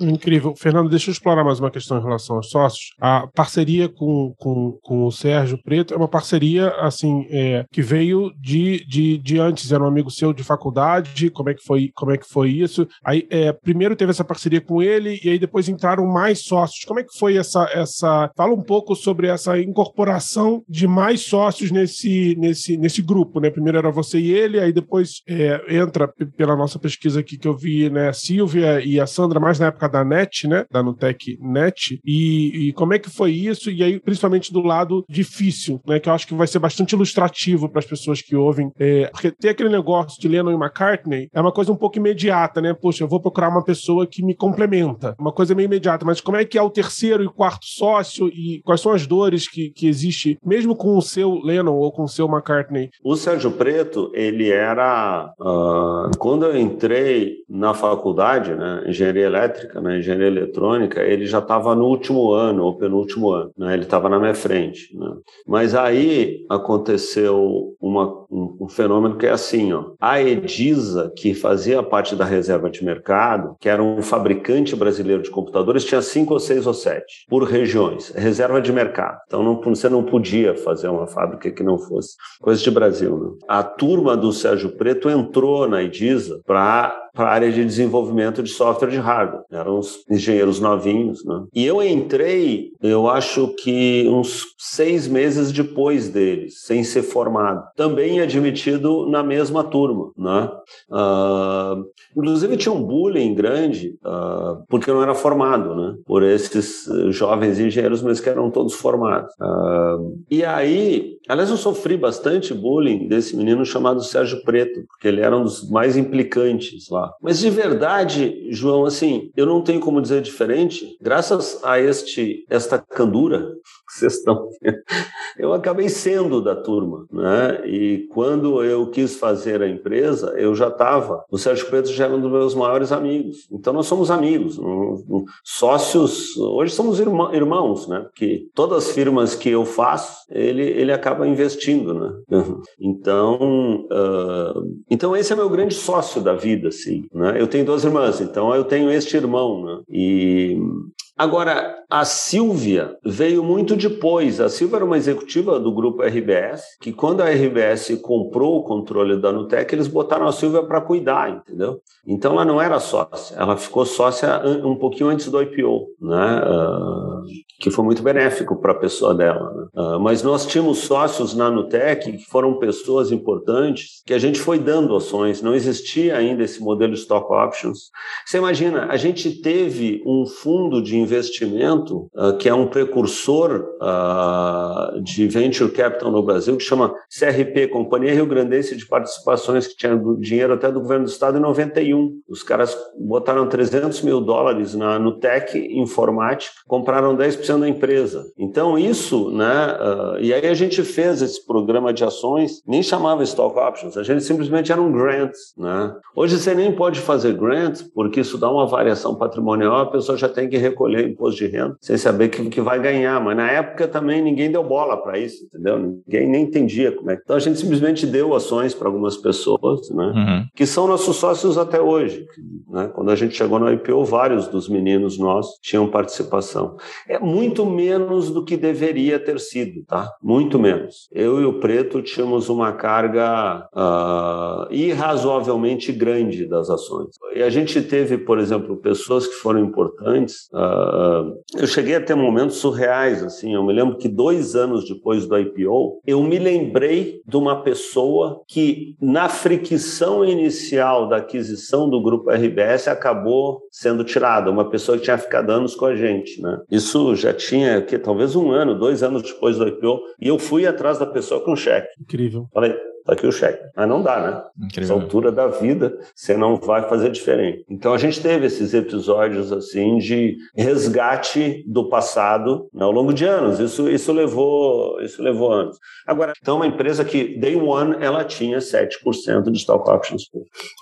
Incrível. Fernando, deixa eu explorar mais uma questão em relação aos sócios. A parceria com, com, com o Sérgio Preto é uma parceria assim é, que veio de, de, de antes, era um amigo seu de faculdade. Como é que foi, como é que foi isso? Aí, é, primeiro teve essa parceria com ele e aí depois entraram mais sócios. Como é que foi essa. essa... Fala um pouco sobre essa incorporação de mais sócios nesse, nesse, nesse grupo. Né? Primeiro era você e ele, aí depois é, entra, pela nossa pesquisa aqui que eu vi, né, a Silvia e a Sandra, mais na época da NET, né? Da Nutec NET. E, e, como é que foi isso? E aí, principalmente do lado difícil, né? Que eu acho que vai ser bastante ilustrativo para as pessoas que ouvem. É, porque ter aquele negócio de Lennon e McCartney é uma coisa um pouco imediata, né? Poxa, eu vou procurar uma pessoa que me complementa. Uma coisa meio imediata. Mas como é que é o terceiro e quarto sócio e quais são as dores que, que existe, mesmo com o seu Lennon ou com o seu McCartney? O Sérgio Preto, ele era. Uh, quando eu entrei na faculdade, né? Engenharia elétrica, elétrica, na engenharia eletrônica, ele já estava no último ano, ou penúltimo ano, né? ele estava na minha frente. Né? Mas aí aconteceu uma, um, um, fenômeno que é assim, ó, a Edisa, que fazia parte da reserva de mercado, que era um fabricante brasileiro de computadores, tinha cinco ou seis ou sete, por regiões, reserva de mercado. Então não, você não podia fazer uma fábrica que não fosse coisa de Brasil. Né? A turma do Sérgio Preto entrou na Edisa para para a área de desenvolvimento de software de hardware. Eram os engenheiros novinhos, né? E eu entrei, eu acho que uns seis meses depois deles, sem ser formado. Também admitido na mesma turma, né? Uh, inclusive tinha um bullying grande, uh, porque eu não era formado, né? Por esses jovens engenheiros, mas que eram todos formados. Uh, e aí, aliás, eu sofri bastante bullying desse menino chamado Sérgio Preto, porque ele era um dos mais implicantes lá. Mas de verdade, João, assim, eu não tenho como dizer diferente. Graças a este esta candura que vocês estão eu acabei sendo da turma, né? E quando eu quis fazer a empresa, eu já estava. O Sérgio Preto já era um dos meus maiores amigos. Então nós somos amigos, sócios. Hoje somos irmãos, né? Porque todas as firmas que eu faço, ele ele acaba investindo, né? Então, uh, então esse é meu grande sócio da vida, assim. Né? Eu tenho duas irmãs, então eu tenho este irmão, né? E Agora, a Silvia veio muito depois. A Silvia era uma executiva do grupo RBS, que quando a RBS comprou o controle da Nutec, eles botaram a Silvia para cuidar, entendeu? Então ela não era sócia, ela ficou sócia um pouquinho antes do IPO, né? Uh, que foi muito benéfico para a pessoa dela. Né? Uh, mas nós tínhamos sócios na Nutec que foram pessoas importantes que a gente foi dando ações, não existia ainda esse modelo stock options. Você imagina, a gente teve um fundo de investimento uh, que é um precursor uh, de venture capital no Brasil, que chama CRP, Companhia Rio Grandense de Participações, que tinha dinheiro até do governo do estado em 91. Os caras botaram 300 mil dólares na Nutec Informática, compraram 10% da empresa. Então, isso, né? Uh, e aí a gente fez esse programa de ações, nem chamava Stock Options, a gente simplesmente era um grant, né? Hoje você nem pode fazer grant, porque isso dá uma variação patrimonial, a pessoa já tem que recolher recolher imposto de renda sem saber que, que vai ganhar. Mas na época também ninguém deu bola para isso, entendeu? Ninguém nem entendia como é. Então a gente simplesmente deu ações para algumas pessoas, né? Uhum. Que são nossos sócios até hoje. Né? Quando a gente chegou no IPO, vários dos meninos nossos tinham participação. É muito menos do que deveria ter sido, tá? Muito menos. Eu e o Preto tínhamos uma carga uh, irrazoavelmente grande das ações. E a gente teve, por exemplo, pessoas que foram importantes. Uh, eu cheguei a ter momentos surreais, assim. Eu me lembro que dois anos depois do IPO, eu me lembrei de uma pessoa que, na fricção inicial da aquisição do grupo RBS, acabou sendo tirada. Uma pessoa que tinha ficado anos com a gente, né? Isso já tinha, que talvez um ano, dois anos depois do IPO, e eu fui atrás da pessoa com cheque. Incrível. Falei, tá aqui o cheque. Mas não dá, né? Incrível. Essa altura da vida, você não vai fazer diferente. Então a gente teve esses episódios assim de resgate do passado né, ao longo de anos. Isso, isso levou isso levou anos. Agora, então uma empresa que day one ela tinha 7% de stock options.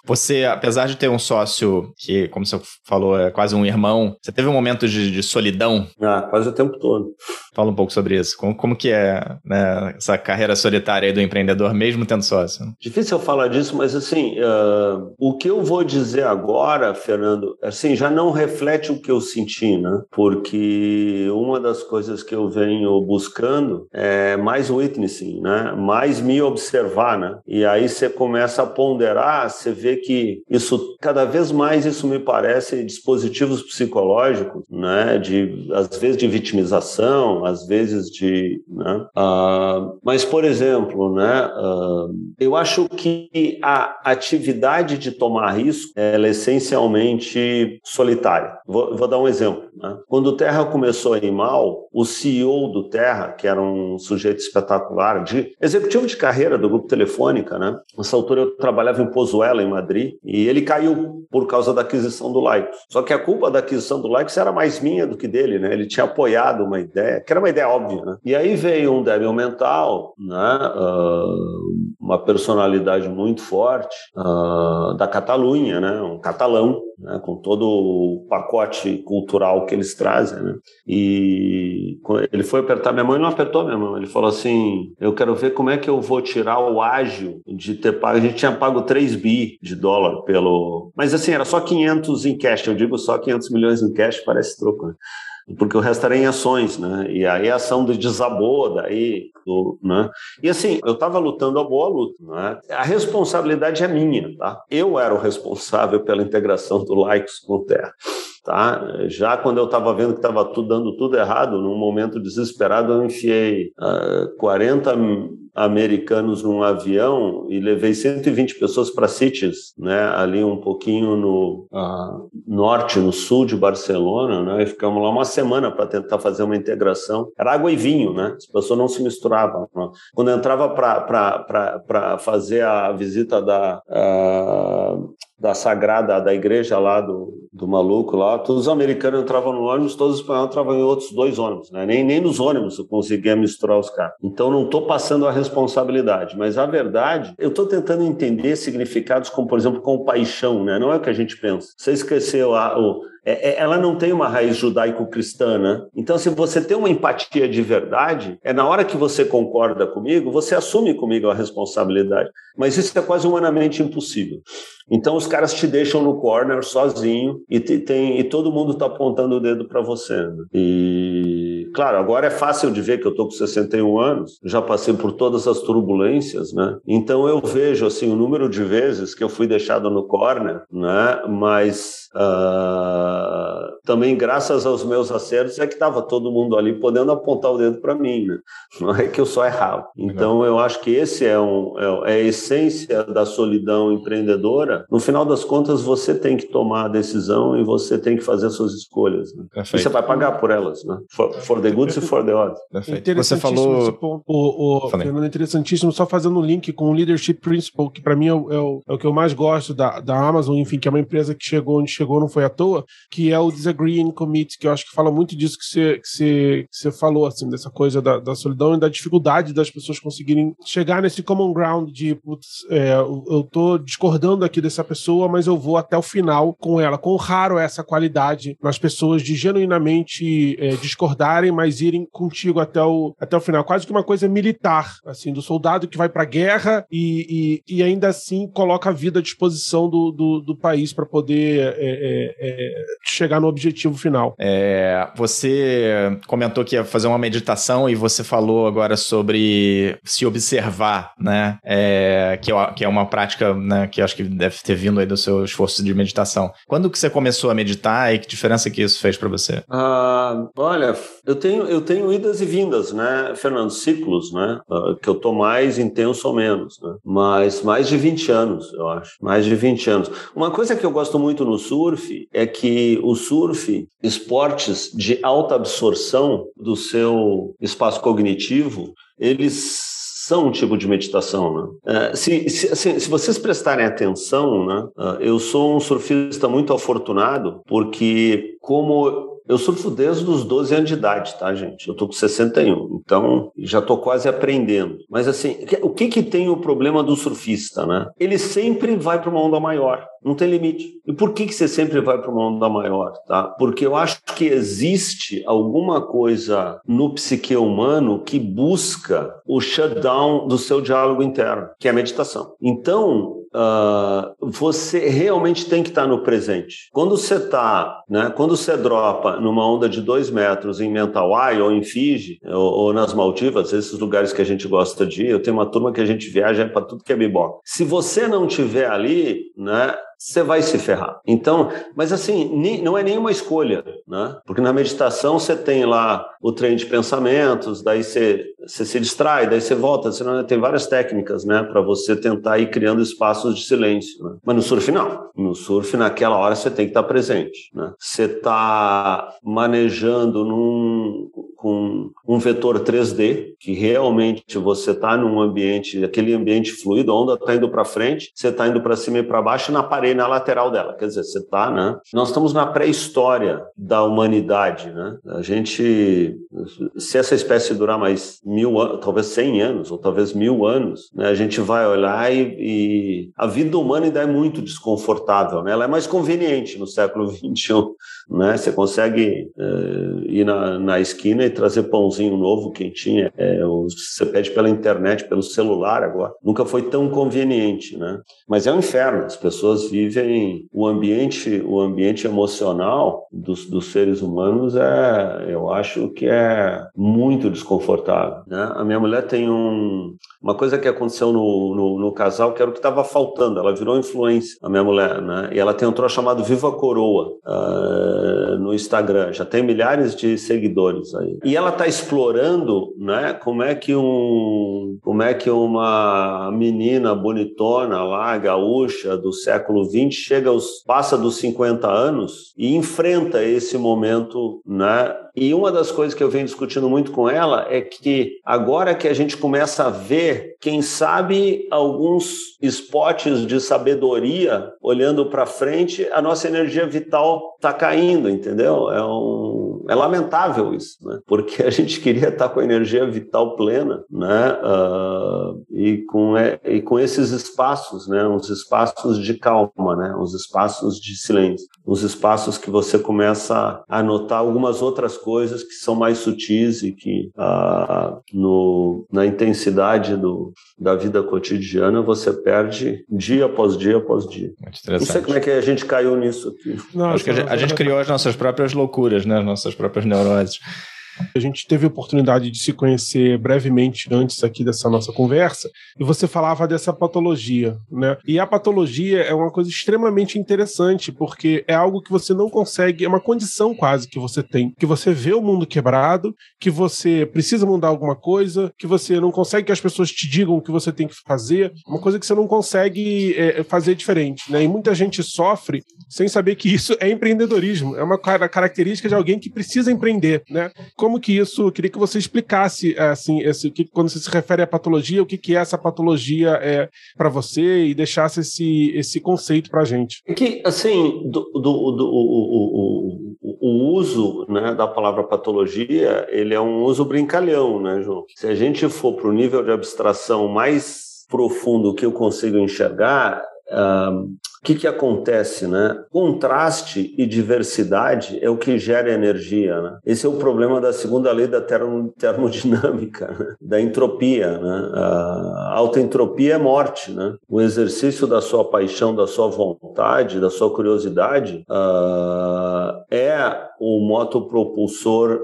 Você, apesar de ter um sócio que, como você falou, é quase um irmão, você teve um momento de, de solidão? Ah, quase o tempo todo. Fala um pouco sobre isso. Como, como que é né, essa carreira solitária do empreendedor, mesmo tendo sócio? Difícil eu falar disso, mas assim, uh, o que eu vou dizer agora, Fernando, assim, já não reflete o que eu senti, né? Porque uma das coisas que eu venho buscando é mais witnessing, né? Mais me observar, né? E aí você começa a ponderar, você vê que isso, cada vez mais isso me parece dispositivos psicológicos, né? De, às vezes de vitimização, às vezes de, né? Uh, mas, por exemplo, né? Uh, eu acho que a atividade de tomar risco é essencialmente solitária. Vou, vou dar um exemplo. Né? Quando o Terra começou a ir mal, o CEO do Terra, que era um sujeito espetacular, de executivo de carreira do grupo Telefônica, né? nessa altura eu trabalhava em Pozuelo, em Madrid, e ele caiu por causa da aquisição do Lycos. Só que a culpa da aquisição do Lycos era mais minha do que dele, né? Ele tinha apoiado uma ideia, que era uma ideia óbvia, né? E aí veio um débil mental, né? Uh, uma personalidade muito forte uh, da Catalunha, né? um catalão, né? com todo o pacote cultural que eles trazem. Né? E ele foi apertar minha mão e não apertou minha mão. Ele falou assim: Eu quero ver como é que eu vou tirar o ágil de ter pago. A gente tinha pago 3 bi de dólar pelo. Mas assim, era só 500 em cash. Eu digo só 500 milhões em cash, parece troco. Né? Porque o resto era em ações, né? E aí a ação de desabou, daí, do, né? E assim, eu estava lutando a boa luta, né? A responsabilidade é minha, tá? Eu era o responsável pela integração do Likes com Terra. Tá? Já quando eu estava vendo que estava tudo dando tudo errado, num momento desesperado, eu enfiei uh, 40 americanos num avião e levei 120 pessoas para Cities, né, ali um pouquinho no uh, norte, no sul de Barcelona, né, e ficamos lá uma semana para tentar fazer uma integração. Era água e vinho, né, as pessoas não se misturavam. Né? Quando entrava para fazer a visita da, uh, da sagrada, da igreja lá do, do maluco lá, todos os americanos entravam no ônibus, todos os espanhóis entravam em outros dois ônibus, né? nem, nem nos ônibus eu conseguia misturar os caras. Então não estou passando a responsabilidade, mas a verdade, eu estou tentando entender significados como, por exemplo, com paixão, né? não é o que a gente pensa. Você esqueceu a, o é, é, ela não tem uma raiz judaico-cristã, né? Então, se você tem uma empatia de verdade, é na hora que você concorda comigo, você assume comigo a responsabilidade. Mas isso é quase humanamente impossível. Então, os caras te deixam no corner sozinho e, tem, e todo mundo está apontando o dedo para você. Né? E, claro, agora é fácil de ver que eu estou com 61 anos, já passei por todas as turbulências, né? Então, eu vejo assim, o número de vezes que eu fui deixado no corner, né? Mas. Uh também graças aos meus acertos é que estava todo mundo ali podendo apontar o dedo para mim, né? Não é que eu só errava. Então eu acho que esse é, um, é, é, a essência da solidão empreendedora. No final das contas você tem que tomar a decisão e você tem que fazer suas escolhas. Né? E você vai pagar por elas, né? For, for the goods e for the odds. Você falou o, o Fernando, interessantíssimo. Só fazendo um link com o leadership principle que para mim é o, é, o, é o, que eu mais gosto da, da Amazon, enfim, que é uma empresa que chegou onde chegou não foi à toa que é o Disagree in Commit, que eu acho que fala muito disso que você, que você, que você falou, assim, dessa coisa da, da solidão e da dificuldade das pessoas conseguirem chegar nesse common ground de, putz, é, eu tô discordando aqui dessa pessoa, mas eu vou até o final com ela. Quão raro é essa qualidade nas pessoas de genuinamente é, discordarem, mas irem contigo até o, até o final. Quase que uma coisa militar, assim, do soldado que vai pra guerra e, e, e ainda assim coloca a vida à disposição do, do, do país para poder é, é chegar no objetivo final. É, você comentou que ia fazer uma meditação e você falou agora sobre se observar, né? É, que, é, que é uma prática né, que eu acho que deve ter vindo aí do seu esforço de meditação. Quando que você começou a meditar e que diferença que isso fez para você? Ah, olha, eu tenho, eu tenho idas e vindas, né, Fernando? Ciclos, né? Ah, que eu tô mais intenso ou menos, né? Mas mais de 20 anos, eu acho. Mais de 20 anos. Uma coisa que eu gosto muito no surf é que o surf, esportes de alta absorção do seu espaço cognitivo, eles são um tipo de meditação, né? É, se, se, assim, se, vocês prestarem atenção, né? Uh, eu sou um surfista muito afortunado porque como eu surfo desde os 12 anos de idade, tá, gente? Eu tô com 61, então já tô quase aprendendo. Mas assim, o que que tem o problema do surfista, né? Ele sempre vai para uma onda maior, não tem limite. E por que que você sempre vai para uma onda maior, tá? Porque eu acho que existe alguma coisa no psique humano que busca o shutdown do seu diálogo interno, que é a meditação. Então, Uh, você realmente tem que estar no presente. Quando você está, né, quando você dropa numa onda de dois metros em Mentawai ou em Fiji ou, ou, nas Maldivas, esses lugares que a gente gosta de ir, eu tenho uma turma que a gente viaja para tudo que é biboca. Se você não tiver ali, né, você vai se ferrar. Então, mas assim, não é nenhuma escolha, né? Porque na meditação você tem lá o trem de pensamentos, daí você, você se distrai, daí você volta, você não, tem várias técnicas, né, para você tentar ir criando espaços de silêncio. Né? Mas no surf não. No surf naquela hora você tem que estar presente, né? Você está manejando num com um vetor 3D, que realmente você está num ambiente, aquele ambiente fluido, a onda está indo para frente, você está indo para cima e para baixo na parede, na lateral dela. Quer dizer, você está, né? Nós estamos na pré-história da humanidade, né? A gente, se essa espécie durar mais mil anos, talvez cem anos, ou talvez mil anos, né? A gente vai olhar e, e a vida humana ainda é muito desconfortável, né? Ela é mais conveniente no século XXI, né? Você consegue uh, ir na, na esquina e trazer pãozinho novo, quentinho. É, você pede pela internet, pelo celular agora. Nunca foi tão conveniente, né? Mas é um inferno. As pessoas vivem o ambiente, o ambiente emocional dos, dos seres humanos é, eu acho que é muito desconfortável. Né? A minha mulher tem um, uma coisa que aconteceu no, no, no casal que era o que estava faltando. Ela virou influência, a minha mulher, né? E ela tem um troço chamado Viva Coroa. Uh, no Instagram, já tem milhares de seguidores aí. E ela está explorando, né, como é que um, como é que uma menina bonitona lá, gaúcha do século 20 chega aos passa dos 50 anos e enfrenta esse momento, né, e uma das coisas que eu venho discutindo muito com ela é que agora que a gente começa a ver, quem sabe, alguns spots de sabedoria olhando para frente, a nossa energia vital está caindo, entendeu? É um é lamentável isso, né? Porque a gente queria estar com a energia vital plena, né? Uh, e, com, é, e com esses espaços, né? Uns espaços de calma, né? Uns espaços de silêncio, uns espaços que você começa a notar algumas outras coisas que são mais sutis e que uh, no, na intensidade do, da vida cotidiana você perde dia após dia após dia. Não sei como é que a gente caiu nisso aqui. Não, Acho que a gente, a gente criou as nossas próprias loucuras, né? As nossas próprias neuroses. A gente teve a oportunidade de se conhecer brevemente antes aqui dessa nossa conversa, e você falava dessa patologia, né? E a patologia é uma coisa extremamente interessante, porque é algo que você não consegue, é uma condição quase que você tem, que você vê o mundo quebrado, que você precisa mudar alguma coisa, que você não consegue que as pessoas te digam o que você tem que fazer, uma coisa que você não consegue é, fazer diferente, né? E muita gente sofre sem saber que isso é empreendedorismo, é uma característica de alguém que precisa empreender, né? Como que isso, queria que você explicasse, assim, esse, que, quando você se refere à patologia, o que, que é essa patologia é, para você e deixasse esse, esse conceito para a gente. Que, assim, do, do, do o, o, o, uso né, da palavra patologia, ele é um uso brincalhão, né, João? Se a gente for para o nível de abstração mais profundo que eu consigo enxergar, o que, que acontece, né? Contraste e diversidade é o que gera energia, né? Esse é o problema da segunda lei da termodinâmica, né? da entropia, né? A alta entropia é morte, né? O exercício da sua paixão, da sua vontade, da sua curiosidade uh, é o moto propulsor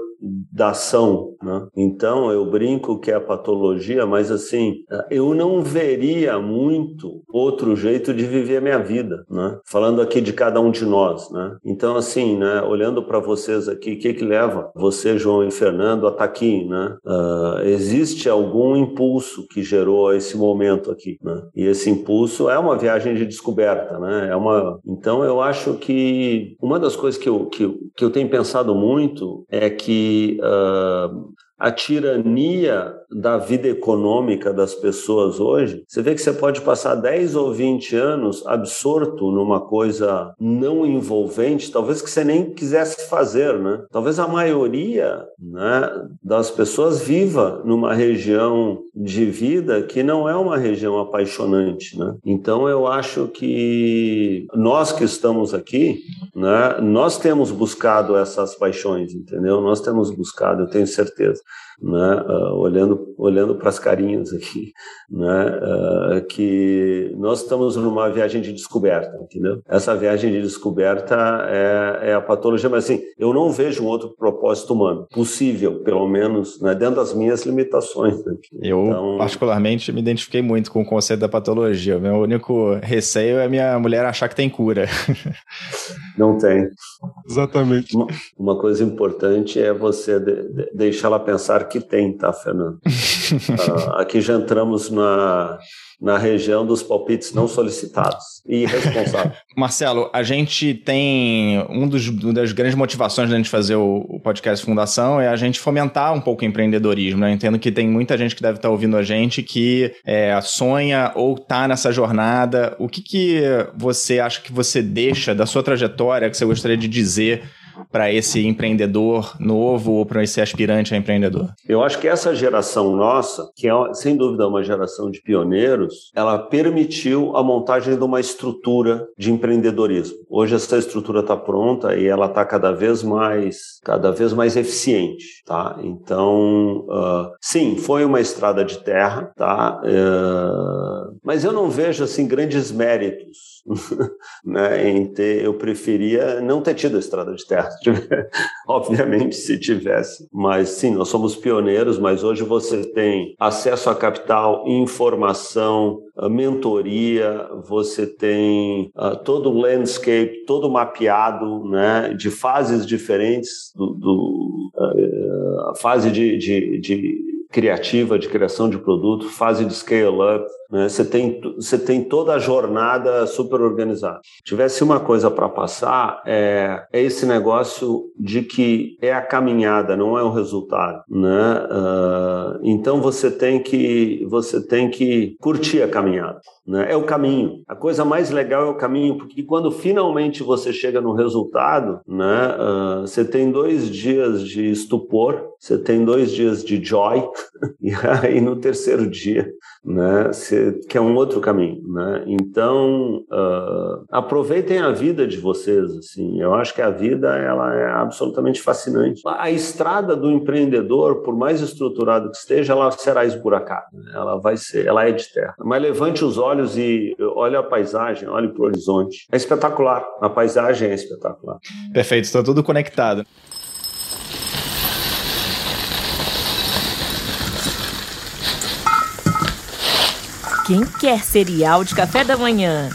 da ação. Né? Então, eu brinco que é a patologia, mas assim, eu não veria muito outro jeito de viver a minha vida, né? falando aqui de cada um de nós. Né? Então, assim, né, olhando para vocês aqui, o que, que leva você, João e Fernando, a estar tá aqui? Né? Uh, existe algum impulso que gerou esse momento aqui, né? e esse impulso é uma viagem de descoberta. Né? É uma... Então, eu acho que uma das coisas que eu, que, que eu tenho pensado muito é que uh, a tirania da vida econômica das pessoas hoje, você vê que você pode passar 10 ou 20 anos absorto numa coisa não envolvente, talvez que você nem quisesse fazer, né? Talvez a maioria né, das pessoas viva numa região de vida que não é uma região apaixonante, né? Então eu acho que nós que estamos aqui, né, nós temos buscado essas paixões, entendeu? Nós temos buscado, eu tenho certeza né, uh, olhando, olhando para as carinhas aqui, né, uh, que nós estamos numa viagem de descoberta, entendeu? Essa viagem de descoberta é, é, a patologia, mas assim, eu não vejo um outro propósito humano possível, pelo menos né, dentro das minhas limitações. Aqui. Eu, então... particularmente, me identifiquei muito com o conceito da patologia. O meu único receio é minha mulher achar que tem cura. Não tem. Exatamente. Uma, uma coisa importante é você de, de, deixar ela pensar que tem, tá, Fernando? uh, aqui já entramos na, na região dos palpites não solicitados e irresponsáveis. Marcelo, a gente tem um dos, uma das grandes motivações da gente fazer o, o, podcast Fundação é a gente fomentar um pouco o empreendedorismo. Né? Eu entendo que tem muita gente que deve estar ouvindo a gente que é, sonha ou está nessa jornada. O que, que você acha que você deixa da sua trajetória que você gostaria de dizer para esse empreendedor novo ou para esse aspirante a empreendedor? Eu acho que essa geração nossa, que é sem dúvida uma geração de pioneiros, ela permitiu a montagem de uma estrutura de empreendedorismo. Hoje essa estrutura está pronta e ela está cada vez mais, cada vez mais eficiente, tá? Então, uh, sim, foi uma estrada de terra, tá? Uh, mas eu não vejo assim grandes méritos né, em ter. Eu preferia não ter tido a estrada de terra. Obviamente, se tivesse. Mas sim, nós somos pioneiros, mas hoje você tem acesso a capital, informação, mentoria, você tem uh, todo o landscape, todo mapeado, né, de fases diferentes do, do uh, fase de, de, de criativa de criação de produto, fase de scale-up, né? Você tem, você tem toda a jornada super organizada. Tivesse uma coisa para passar, é, é, esse negócio de que é a caminhada, não é o resultado. Né? Uh, então você tem que você tem que curtir a caminhada. Né? É o caminho. A coisa mais legal é o caminho, porque quando finalmente você chega no resultado, né, uh, você tem dois dias de estupor, você tem dois dias de joy, e aí no terceiro dia, né, que é um outro caminho, né? Então uh, aproveitem a vida de vocês, assim. Eu acho que a vida ela é absolutamente fascinante. A estrada do empreendedor, por mais estruturado que esteja, ela será esburacada. Né? Ela vai ser, ela é de terra. Mas levante os olhos e olhe a paisagem, olhe para o horizonte. É espetacular. A paisagem é espetacular. Perfeito. Está tudo conectado. Quem quer cereal de café da manhã?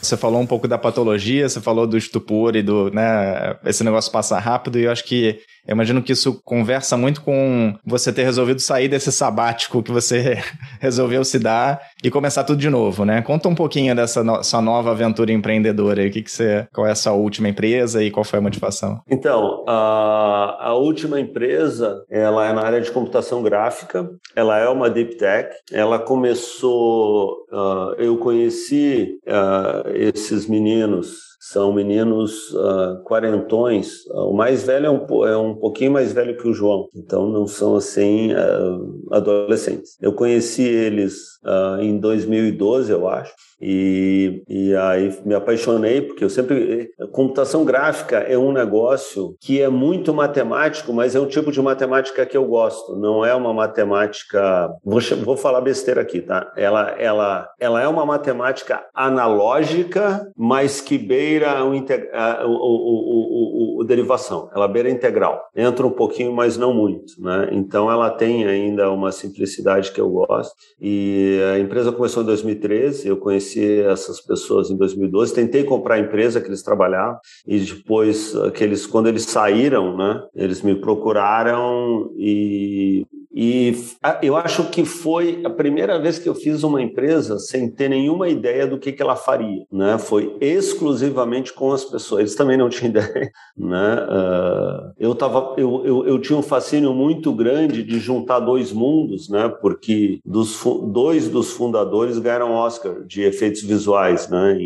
Você falou um pouco da patologia, você falou do estupor e do, né, esse negócio passa rápido e eu acho que eu imagino que isso conversa muito com você ter resolvido sair desse sabático que você resolveu se dar e começar tudo de novo, né? Conta um pouquinho dessa no sua nova aventura empreendedora aí. O que, que você, qual é a sua última empresa e qual foi a motivação? Então, a, a última empresa, ela é na área de computação gráfica, ela é uma deep tech, ela começou, uh, eu conheci uh, esses meninos são meninos uh, quarentões. Uh, o mais velho é um, é um pouquinho mais velho que o João, então não são assim uh, adolescentes. Eu conheci eles em 2012, eu acho. E, e aí me apaixonei, porque eu sempre. Computação gráfica é um negócio que é muito matemático, mas é um tipo de matemática que eu gosto. Não é uma matemática. Vou, vou falar besteira aqui, tá? Ela, ela, ela é uma matemática analógica, mas que beira o, o, o, o, derivação. Ela beira integral. Entra um pouquinho, mas não muito. Né? Então ela tem ainda uma simplicidade que eu gosto. E a empresa começou em 2013, eu conheci essas pessoas em 2012. Tentei comprar a empresa que eles trabalhavam e depois, aqueles, quando eles saíram, né, eles me procuraram e e eu acho que foi a primeira vez que eu fiz uma empresa sem ter nenhuma ideia do que, que ela faria, né? Foi exclusivamente com as pessoas. Eles também não tinham ideia, né? Uh, eu, tava, eu, eu, eu, tinha um fascínio muito grande de juntar dois mundos, né? Porque dos, dois dos fundadores ganharam Oscar de efeitos visuais, né?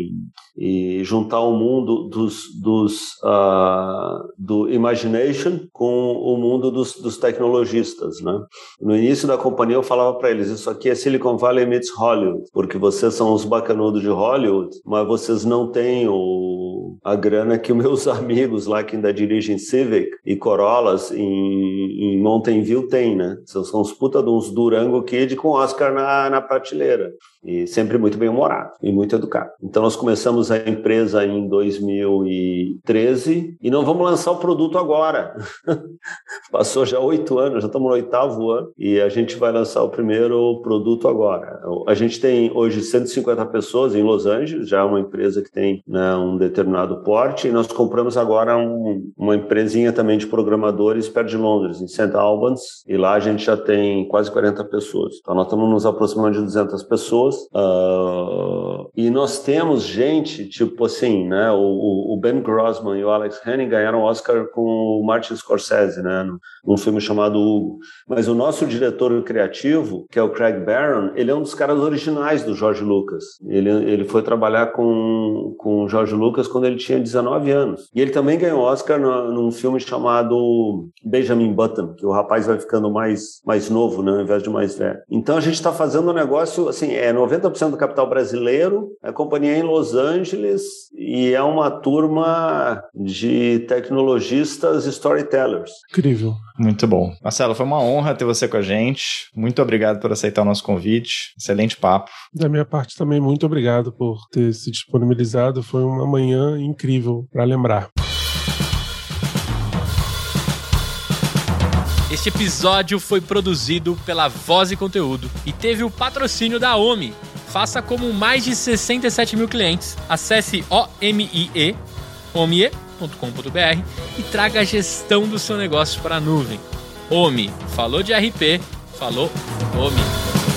E juntar o mundo dos, dos uh, do imagination com o mundo dos, dos tecnologistas, né? No início da companhia eu falava para eles, isso aqui é Silicon Valley meets Hollywood, porque vocês são os bacanudos de Hollywood, mas vocês não têm o, a grana que meus amigos lá que ainda dirigem Civic e Corollas em, em Mountain View têm, né? São, são os puta de uns Durango Kid com Oscar na, na prateleira e sempre muito bem humorado e muito educado. Então nós começamos a empresa em 2013 e não vamos lançar o produto agora. Passou já oito anos, já estamos no oitavo ano e a gente vai lançar o primeiro produto agora. A gente tem hoje 150 pessoas em Los Angeles, já é uma empresa que tem né, um determinado porte e nós compramos agora um, uma empresinha também de programadores perto de Londres, em St. Albans, e lá a gente já tem quase 40 pessoas. Então nós estamos nos aproximando de 200 pessoas. Uh, e nós temos gente, tipo assim, né? O, o, Ben Grossman e o Alex Henning ganharam Oscar com o Martin Scorsese, né? Num filme chamado Hugo. Mas o nosso diretor criativo, que é o Craig Barron, ele é um dos caras originais do George Lucas. Ele, ele foi trabalhar com, com o George Lucas quando ele tinha 19 anos. E ele também ganhou Oscar no, num filme chamado Benjamin Button, que o rapaz vai ficando mais, mais novo, né, ao invés de mais velho. Então a gente está fazendo um negócio, assim, é 90% do capital brasileiro, a companhia é em Los Angeles e é uma turma de tecnologistas storytellers. Incrível. Muito bom. Marcelo, foi uma honra ter você com a gente. Muito obrigado por aceitar o nosso convite. Excelente papo. Da minha parte também, muito obrigado por ter se disponibilizado. Foi uma manhã incrível para lembrar. Este episódio foi produzido pela Voz e Conteúdo e teve o patrocínio da OMI. Faça como mais de 67 mil clientes. Acesse OMIE, omie.com.br e traga a gestão do seu negócio para a nuvem. OMI, falou de RP, falou OMI.